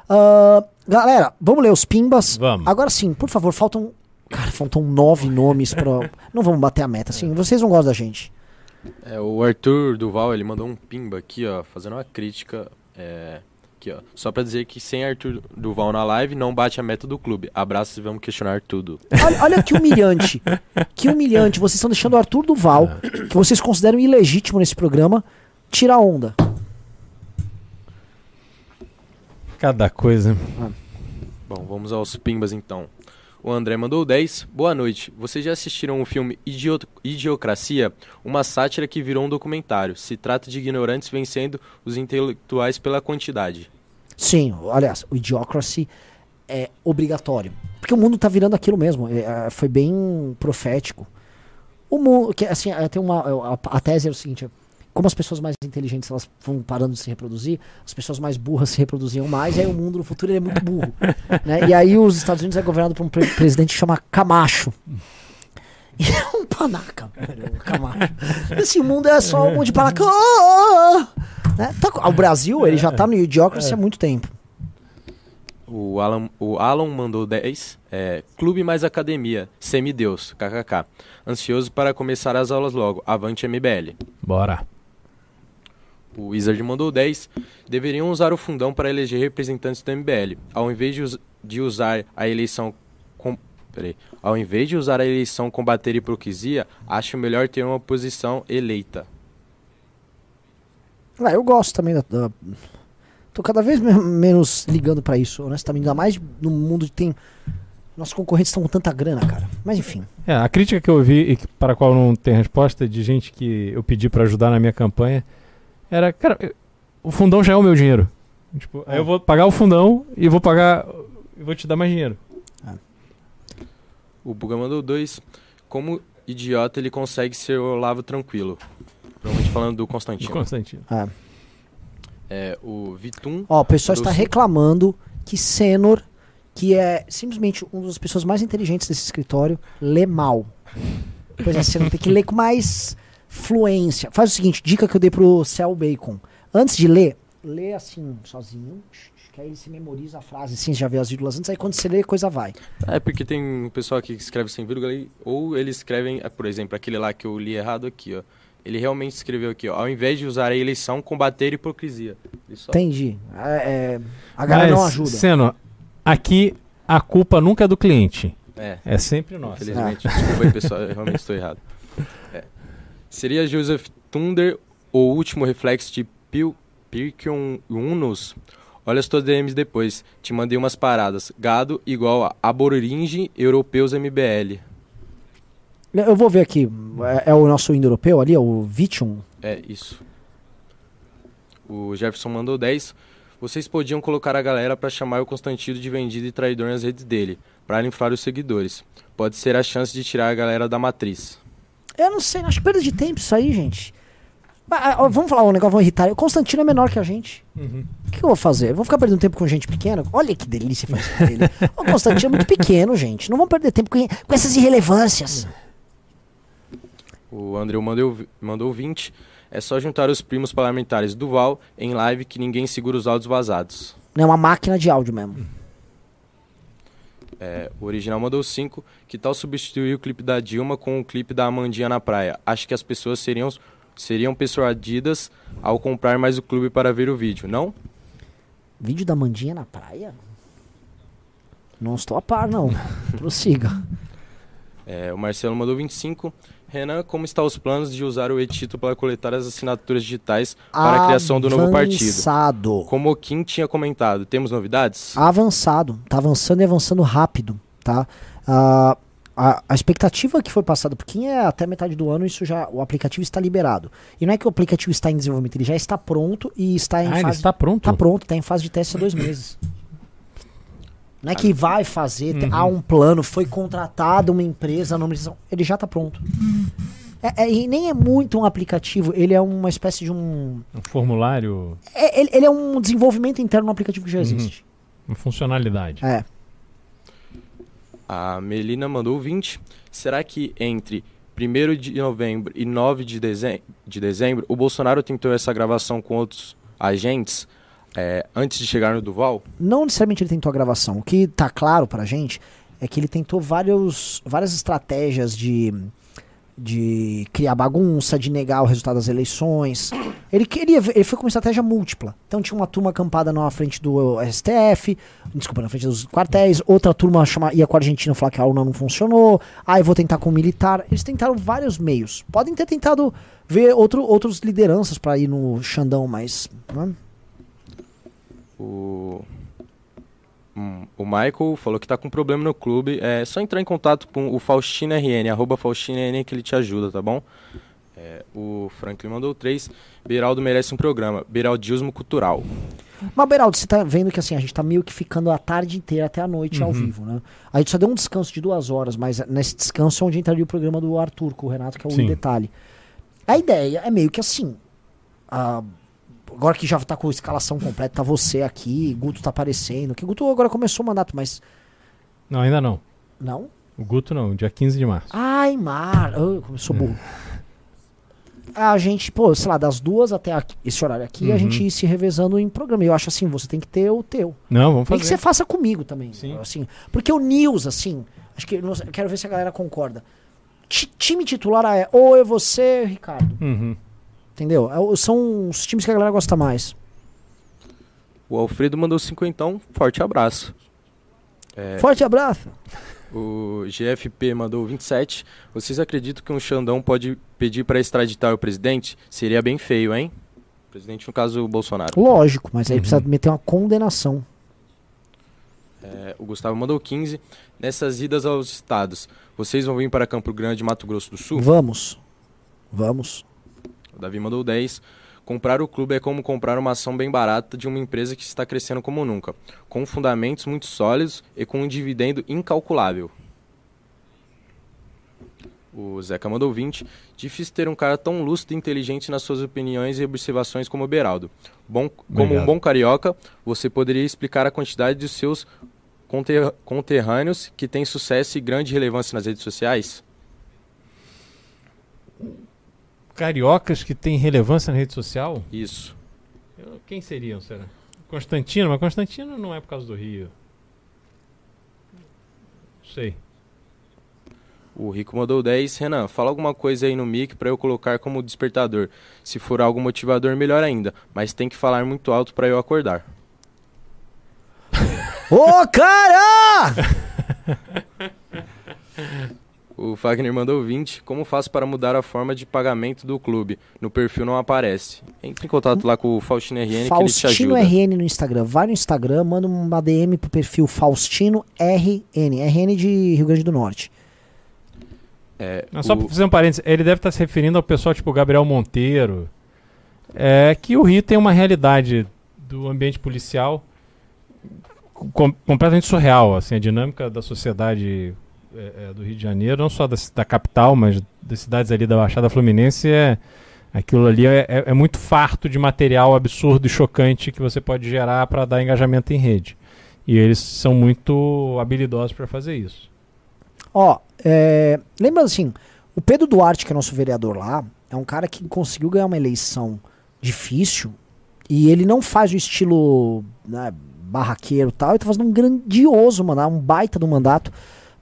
Ah, galera, vamos ler os pimbas. Vamos. Agora sim, por favor, faltam. Cara, faltam nove nomes pra. Não vamos bater a meta, assim. Vocês não gostam da gente. É, o Arthur Duval, ele mandou um pimba aqui, ó, fazendo uma crítica. É, aqui, ó. Só pra dizer que sem Arthur Duval na live, não bate a meta do clube. Abraços e vamos questionar tudo. Olha, olha que humilhante. Que humilhante. Vocês estão deixando o Arthur Duval, que vocês consideram ilegítimo nesse programa, tirar onda. Cada coisa. Bom, vamos aos pimbas então. O André mandou 10. Boa noite. Vocês já assistiram o filme Idiot Idiocracia? Uma sátira que virou um documentário. Se trata de ignorantes vencendo os intelectuais pela quantidade. Sim, aliás, o Idiocracy é obrigatório. Porque o mundo tá virando aquilo mesmo. é, é, foi bem profético. O mundo. Que, assim, é, tem uma. A, a tese é o seguinte: é, como as pessoas mais inteligentes elas vão parando de se reproduzir, as pessoas mais burras se reproduziam mais, e aí o mundo no futuro é muito burro. né? E aí os Estados Unidos é governado por um pre- presidente que chama Camacho. E é um panaca, velho, Camacho. Assim, o mundo é só um monte de panaca. Oh, oh, oh. Né? Tá- o Brasil, ele já tá no Idiocracy há muito tempo. O Alan, o Alan mandou 10. É, Clube mais academia. Semideus. KKK. Ansioso para começar as aulas logo. Avante MBL. Bora. O Wizard mandou 10. Deveriam usar o fundão para eleger representantes do MBL. Ao invés de, us- de usar a eleição. Com, peraí. Ao invés de usar a eleição combater hipocrisia, acho melhor ter uma posição eleita. Ah, eu gosto também da. da- Tô cada vez me- menos ligando pra isso, honestamente. Ainda mais no mundo que tem. Nossos concorrentes estão com tanta grana, cara. Mas enfim. É, a crítica que eu vi e que- para a qual não tem resposta de gente que eu pedi para ajudar na minha campanha era, cara, eu- o fundão já é o meu dinheiro. Tipo, aí eu vou pagar o fundão e vou pagar e vou te dar mais dinheiro. O Buga mandou 2. Como idiota ele consegue ser o Olavo tranquilo? Provavelmente falando do Constantino. Constantino. Ah. É, o Vitum. Ó, o pessoal está reclamando que Senor, que é simplesmente uma das pessoas mais inteligentes desse escritório, lê mal. Pois é, você não tem que ler com mais fluência. Faz o seguinte, dica que eu dei pro Cell Bacon. Antes de ler, lê assim, sozinho, que aí ele se memoriza a frase, assim, já vê as vírgulas antes, aí quando você lê, a coisa vai. É, porque tem um pessoal aqui que escreve sem vírgula, aí, ou eles escrevem, é, por exemplo, aquele lá que eu li errado aqui, ó. Ele realmente escreveu aqui, ó. Ao invés de usar a eleição, combater a hipocrisia. Só- Entendi. É, é, a galera não ajuda. Seno, aqui a culpa nunca é do cliente. É, É sempre nossa. infelizmente. Desculpa aí, pessoal, eu realmente estou errado. É. Seria Joseph Thunder o último reflexo de Pil Pirkion Unos? Olha as tuas DMs depois. Te mandei umas paradas. Gado igual a aboringe europeus MBL. Eu vou ver aqui. É, é o nosso indo-europeu ali, é o Vitium. É, isso. O Jefferson mandou 10. Vocês podiam colocar a galera pra chamar o Constantino de vendido e traidor nas redes dele, pra inflar os seguidores. Pode ser a chance de tirar a galera da matriz. Eu não sei, acho que perda de tempo isso aí, gente. Ah, ah, vamos falar um negócio, vamos irritar. O Constantino é menor que a gente. O que eu vou fazer? Eu vou ficar perdendo tempo com gente pequena? Olha que delícia faz pra ele. O Constantino é muito pequeno, gente. Não vamos perder tempo com, com essas irrelevâncias. O André mandou, mandou 20. É só juntar os primos parlamentares do Val em live que ninguém segura os áudios vazados. Não é uma máquina de áudio mesmo. É, o original mandou 5. Que tal substituir o clipe da Dilma com o clipe da Amandinha na praia? Acho que as pessoas seriam, seriam persuadidas ao comprar mais o clube para ver o vídeo, não? Vídeo da Mandinha na praia? Não estou a par, não. Prossiga. É, o Marcelo mandou 25. Renan, como estão os planos de usar o e-título para coletar as assinaturas digitais para a criação do novo partido? Avançado. Como o Kim tinha comentado, temos novidades? Avançado. Tá avançando e avançando rápido, tá? Ah, a, a expectativa que foi passada por quem é até metade do ano, isso já o aplicativo está liberado. E não é que o aplicativo está em desenvolvimento, ele já está pronto e está em Ah, ele fase está pronto? Tá pronto, está em fase de teste há dois meses. Não é que vai fazer, Uhum. há um plano, foi contratada uma empresa, de- ele já está pronto. É- é- e nem é muito um aplicativo, ele é uma espécie de um. Um formulário, é- ele, ele é um desenvolvimento interno no aplicativo que já existe. uma funcionalidade. É. A Melina mandou 20. Será que entre 1 de novembro e 9 de, dezem de dezembro o Bolsonaro tentou essa gravação com outros agentes é, antes de chegar no Duval? Não necessariamente ele tentou a gravação. O que tá claro pra gente é que ele tentou vários, várias estratégias de, de criar bagunça, de negar o resultado das eleições. Ele queria, ele foi com uma estratégia múltipla. Então tinha uma turma acampada na frente do STF, desculpa, na frente dos quartéis, outra turma chama, ia com a Argentina falar que a urna não funcionou, aí vou tentar com o militar. Eles tentaram vários meios. Podem ter tentado ver outro, outros lideranças pra ir no Xandão, mas. né? O, o Michael falou que tá com problema no clube. É só entrar em contato com o Faustino RN, arroba Faustino RN que ele te ajuda, tá bom? É, o Franklin mandou três. Beraldo merece um programa. Beraldismo Cultural. Mas, Beraldo, você tá vendo que assim, a gente tá meio que ficando a tarde inteira até a noite ao vivo, né? A gente só deu um descanso de duas horas, mas nesse descanso é onde entraria o programa do Arthur com o Renato, que é o Sim. detalhe. A ideia é meio que assim. ah, agora que já tá com a escalação completa, tá você aqui, Guto tá aparecendo. Que Guto agora começou o mandato, mas. Não, ainda não. Não? O Guto não, dia 15 de março. Ai, Mar. Como eu sou burro. A gente, pô, sei lá, das duas até aqui- esse horário aqui, a Uhum. gente ir se revezando em programa. E eu acho assim, você tem que ter o teu. Não, vamos Tem que você fazer. faça comigo também. Sim. Assim, porque o News, assim, acho que. quero ver se a galera concorda. Ti- time titular é ou é você, Ricardo. Uhum. Entendeu? É são os times que a galera gosta mais. O Alfredo mandou cinquentão. Forte abraço. É, Forte abraço. O GFP mandou 27. Vocês acreditam que um Xandão pode pedir para extraditar o presidente? Seria bem feio, hein? Presidente, no caso, o Bolsonaro. Lógico, mas aí Uhum. precisa meter uma condenação. É, o Gustavo mandou 15. Nessas idas aos estados, vocês vão vir para Campo Grande, Mato Grosso do Sul? Vamos. Vamos. O Davi mandou 10. Comprar o clube é como comprar uma ação bem barata de uma empresa que está crescendo como nunca, com fundamentos muito sólidos e com um dividendo incalculável. O Zeca mandou 20. Difícil ter um cara tão lúcido e inteligente nas suas opiniões e observações como o Beraldo. Bom, como um Obrigado. bom carioca, você poderia explicar a quantidade de seus conter- conterrâneos que têm sucesso e grande relevância nas redes sociais? Cariocas que têm relevância na rede social? Isso. Eu- Quem seriam, será? Constantino, mas Constantino não é por causa do Rio. Não sei. O Rico mandou 10. Renan, fala alguma coisa aí no mic pra eu colocar como despertador. Se for algo motivador, melhor ainda. Mas tem que falar muito alto pra eu acordar. Ô, cara! O Fagner mandou 20. Como faço para mudar a forma de pagamento do clube? No perfil não aparece. Entre em contato lá com o Faustino RN que ele te Faustino ajuda. RN no Instagram. Vai no Instagram, manda uma DM pro perfil Faustino RN. RN de Rio Grande do Norte. É, Não, só o- pra fazer um parênteses, ele deve estar se referindo ao pessoal tipo Gabriel Monteiro. é que o Rio tem uma realidade do ambiente policial com- completamente surreal, assim, a dinâmica da sociedade é, é, do Rio de Janeiro, não só da, da capital, mas das cidades ali da Baixada Fluminense, é aquilo ali é, é- é muito farto de material absurdo e chocante que você pode gerar para dar engajamento em rede. E eles são muito habilidosos para fazer isso. Ó, é, lembra assim, o Pedro Duarte, que é nosso vereador lá, é um cara que conseguiu ganhar uma eleição difícil e ele não faz o estilo né, barraqueiro e tal, ele tá fazendo um grandioso mandato, um baita do mandato.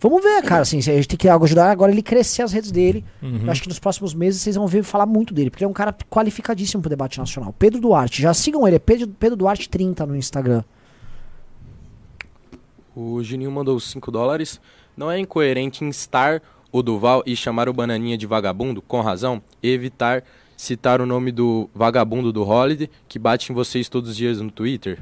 Vamos ver, cara, assim, a gente tem que ajudar agora ele crescer as redes dele. Uhum. Eu acho que nos próximos meses vocês vão ver falar muito dele, porque ele é um cara qualificadíssimo pro debate nacional. Pedro Duarte, já sigam ele, é Pedro, Pedro Duarte 30 no Instagram. O Juninho mandou 5 dólares. Não é incoerente instar o Duval e chamar o Bananinha de vagabundo, com razão, e evitar citar o nome do vagabundo do Holiday, que bate em vocês todos os dias no Twitter?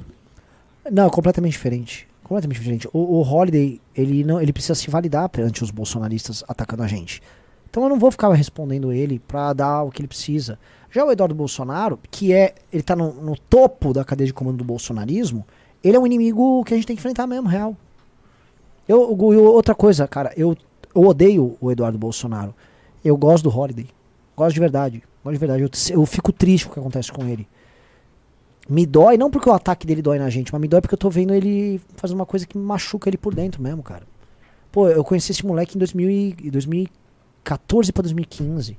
Não, completamente diferente. Completamente diferente. O, o Holiday, ele não, ele precisa se validar perante os bolsonaristas atacando a gente. Então eu não vou ficar respondendo ele pra dar o que ele precisa. Já o Eduardo Bolsonaro, que é, ele tá no, no topo da cadeia de comando do bolsonarismo, ele é um inimigo que a gente tem que enfrentar mesmo, real. Eu, eu- outra coisa, cara, eu, eu odeio o Eduardo Bolsonaro. Eu gosto do Holiday. Gosto de verdade. Gosto de verdade. Eu, eu fico triste com o que acontece com ele. Me dói, não porque o ataque dele dói na gente, mas me dói porque eu tô vendo ele fazer uma coisa que me machuca ele por dentro mesmo, cara. Pô, eu conheci esse moleque em 2000 e- 2014 pra 2015.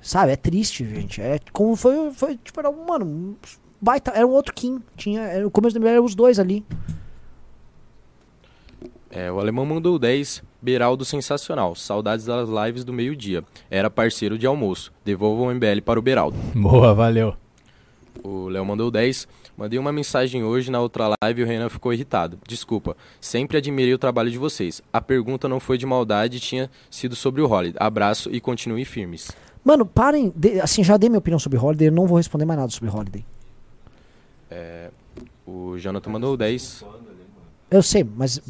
Sabe, é triste, gente. É como foi, foi tipo, era um, mano, baita, era um outro Kim. Tinha, era, o começo do eram os dois ali. É, o alemão mandou 10. Beraldo sensacional. Saudades das lives do meio-dia. Era parceiro de almoço. Devolvam o MBL para o Beraldo. Boa, valeu. O Léo mandou 10. Mandei uma mensagem hoje na outra live e o Renan ficou irritado. Desculpa. Sempre admirei o trabalho de vocês. A pergunta não foi de maldade, tinha sido sobre o Holiday. Abraço e continuem firmes. Mano, parem, de- assim, já dei minha opinião sobre Holiday, eu não vou responder mais nada sobre Holiday. O Jonathan mandou 10. Eu sei, mas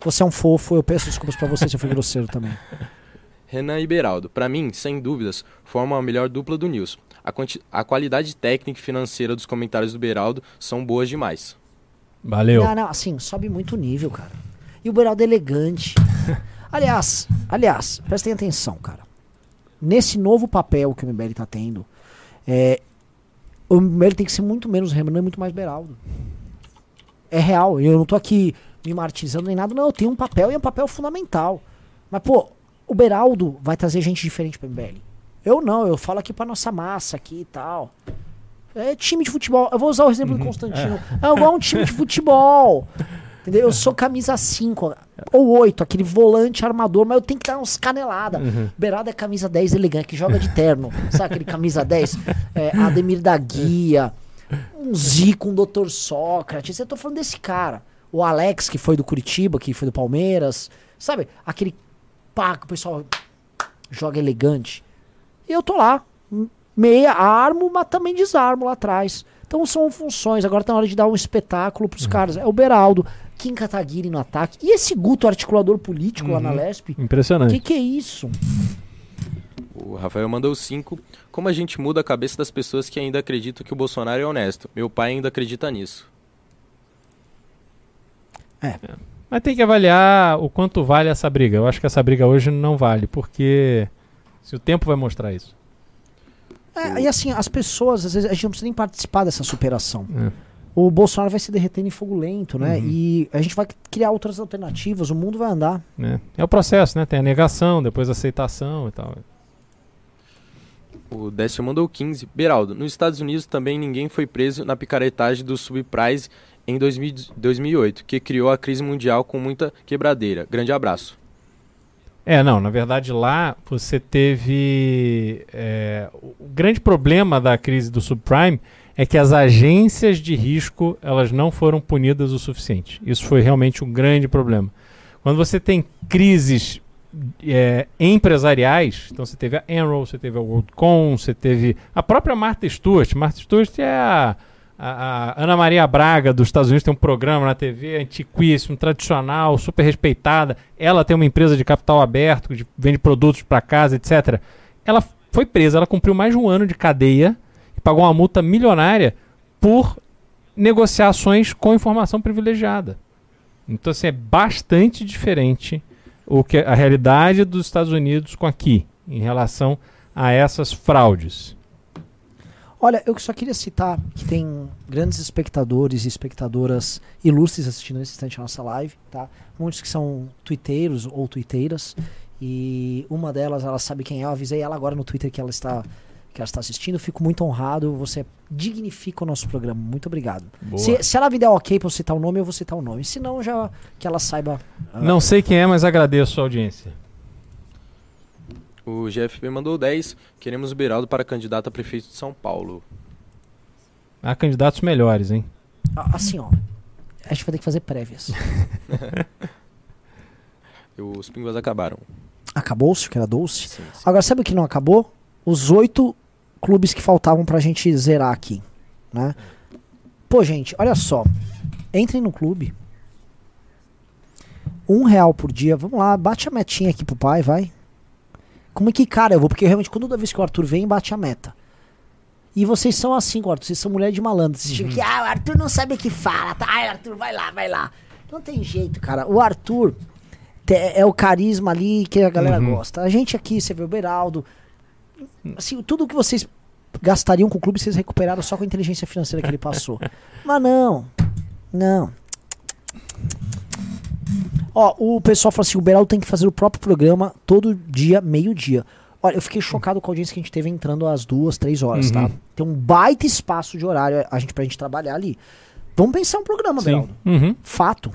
você é um fofo, eu peço desculpas pra você se eu fui grosseiro também. Renan e Beraldo, pra mim, sem dúvidas, formam a melhor dupla do News. A, a qualidade técnica e financeira dos comentários do Beraldo são boas demais. Valeu. Não, não, assim, sobe muito o nível, cara. E o Beraldo é elegante. aliás, aliás, prestem atenção, cara. Nesse novo papel que o MBL tá tendo, é, o MBL tem que ser muito menos Renan e muito mais Beraldo. É real, eu não tô aqui me martirizando nem nada, não. Eu tenho um papel e é um papel fundamental. Mas, pô, o Beraldo vai trazer gente diferente pro MBL. Eu não, eu falo aqui pra nossa massa aqui e tal. É time de futebol. Eu vou usar o exemplo do Constantino. É igual um time de futebol. Entendeu? Eu sou camisa 5 ou 8, aquele volante armador, mas eu tenho que dar uns caneladas. Beraldo é camisa 10 elegante, que joga de terno. Sabe aquele camisa 10? É, Ademir da Guia, um Zico, um Dr. Sócrates. Eu tô falando desse cara. O Alex, que foi do Curitiba, que foi do Palmeiras. Sabe? Aquele pá que o pessoal joga elegante. E eu tô lá, meia armo, mas também desarmo lá atrás. Então são funções. Agora tá na hora de dar um espetáculo pros caras. É o Beraldo, Kim Kataguiri no ataque. E esse Guto articulador político lá na Lesp? Impressionante. Que que é isso? O Rafael mandou 5. Como a gente muda a cabeça das pessoas que ainda acreditam que o Bolsonaro é honesto? Meu pai ainda acredita nisso. Mas tem que avaliar o quanto vale essa briga. Eu acho que essa briga hoje não vale, porque se o tempo vai mostrar isso. É, e assim, as pessoas, às vezes, a gente não precisa nem participar dessa superação. É. O Bolsonaro vai se derretendo em fogo lento, né? Uhum. E a gente vai criar outras alternativas, o mundo vai andar. né? É o processo, né? Tem a negação, depois a aceitação e tal. O Décio mandou 15. Beraldo, nos Estados Unidos também ninguém foi preso na picaretagem do subprice em 2000 2008, que criou a crise mundial com muita quebradeira. Grande abraço. É, não, na verdade lá você teve. é, o grande problema da crise do subprime é que as agências de risco elas não foram punidas o suficiente. Isso foi realmente um grande problema. Quando você tem crises é, empresariais, então você teve a Enroll, você teve a WorldCom, você teve a própria Martha Stewart. Martha Stewart é a, a- a Ana Maria Braga dos Estados Unidos, tem um programa na TV antiquíssimo, tradicional, super respeitada. Ela tem uma empresa de capital aberto, que vende produtos para casa, etc. Ela foi presa, ela cumpriu mais de um ano de cadeia e pagou uma multa milionária por negociações com informação privilegiada. Então, assim, é bastante diferente o que a realidade dos Estados Unidos com aqui, em relação a essas fraudes. Olha, eu só queria citar que tem grandes espectadores e espectadoras ilustres assistindo nesse instante a nossa live, tá? Muitos que são twitteiros ou twitteiras. E uma delas, ela sabe quem é, eu avisei ela agora no Twitter que ela está que ela está assistindo. Fico muito honrado, você dignifica o nosso programa. Muito obrigado. Se, se ela me der ok pra eu citar o nome, eu vou citar o nome. Se não, já que ela saiba. ah, Não sei quem é, mas agradeço a audiência. O GFP mandou 10. Queremos o Beraldo para candidato a prefeito de São Paulo. Há candidatos melhores, hein? ah, Assim, ó. A gente vai ter que fazer prévias. Os pingos acabaram. Acabou-se, que era doce. Sim, sim. Agora, sabe o que não acabou? Os oito clubes que faltavam pra gente zerar aqui, né? Pô, gente, olha só. Entrem no clube. Um real por dia. Vamos lá, bate a metinha aqui pro pai, vai. Como é que, cara, eu vou? Porque realmente, quando toda vez que o Arthur vem, bate a meta. E vocês são assim, Arthur. Vocês são mulher de malandro. Vocês chegam aqui, ah, o Arthur não sabe o que fala. Tá? Ai, Arthur, vai lá, vai lá. Não tem jeito, cara. O Arthur é o carisma ali que a galera Uhum. gosta. A gente aqui, você vê o Beraldo. Assim, tudo que vocês gastariam com o clube, vocês recuperaram só com a inteligência financeira que ele passou. Mas não. Não. Ó, o pessoal fala assim: o Beraldo tem que fazer o próprio programa todo dia, meio-dia. Olha, eu fiquei chocado com a audiência que a gente teve entrando às duas, três horas, tá? Uhum. Tem um baita espaço de horário a gente, pra gente trabalhar ali. Vamos pensar um programa, Beraldo. Uhum. Fato.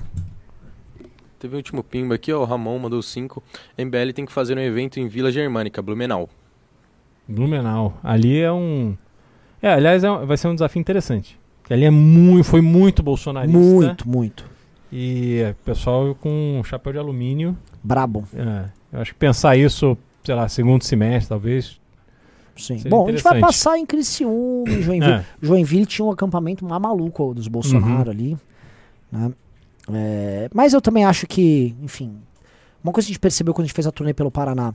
Teve o último pimba aqui, ó. O Ramon mandou 5. MBL tem que fazer um evento em Vila Germânica, Blumenau. Blumenau. Ali é um. É, aliás, é um- vai ser um desafio interessante. Ali é muito, foi muito bolsonarista. Muito, muito. E é, pessoal com chapéu de alumínio. Brabo. É, eu acho que pensar isso, sei lá, segundo semestre, talvez. Sim. Seria Bom, a gente vai passar em Criciúma, em Joinville. É. Joinville tinha um acampamento mais maluco dos Bolsonaro Uhum. ali. né? É, mas eu também acho que, enfim, uma coisa que a gente percebeu quando a gente fez a turnê pelo Paraná.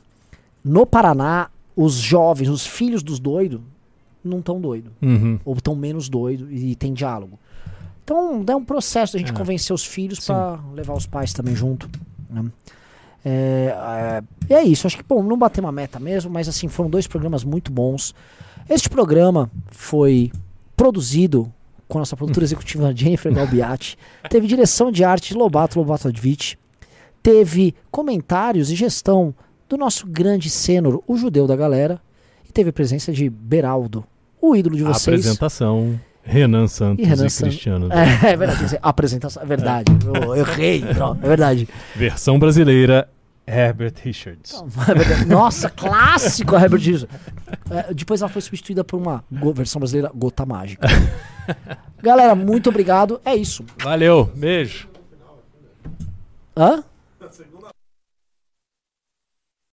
No Paraná, os jovens, os filhos dos doidos, não estão doidos. Uhum. Ou estão menos doidos e tem diálogo. Então, é um processo da gente É. convencer os filhos pra levar os pais também junto. né? É, é, é isso, acho que, bom, não bater uma meta mesmo, mas assim, foram dois programas muito bons. Este programa foi produzido com a nossa produtora executiva Jennifer Galbiati, teve direção de arte de Lobato Lobatovich, teve comentários e gestão do nosso grande cênoro, o judeu da galera, e teve a presença de Beraldo, o ídolo de A vocês. apresentação, Renan Santos E e, Renan Santos. Cristiano. É, é verdade, a apresentação, é verdade, eu, eu errei, é verdade. Versão brasileira, Herbert Richards. É. Nossa, clássico a Herbert Richards. É, depois ela foi substituída por uma versão brasileira Gota Mágica. Galera, muito obrigado. É isso. Valeu, beijo. Hã?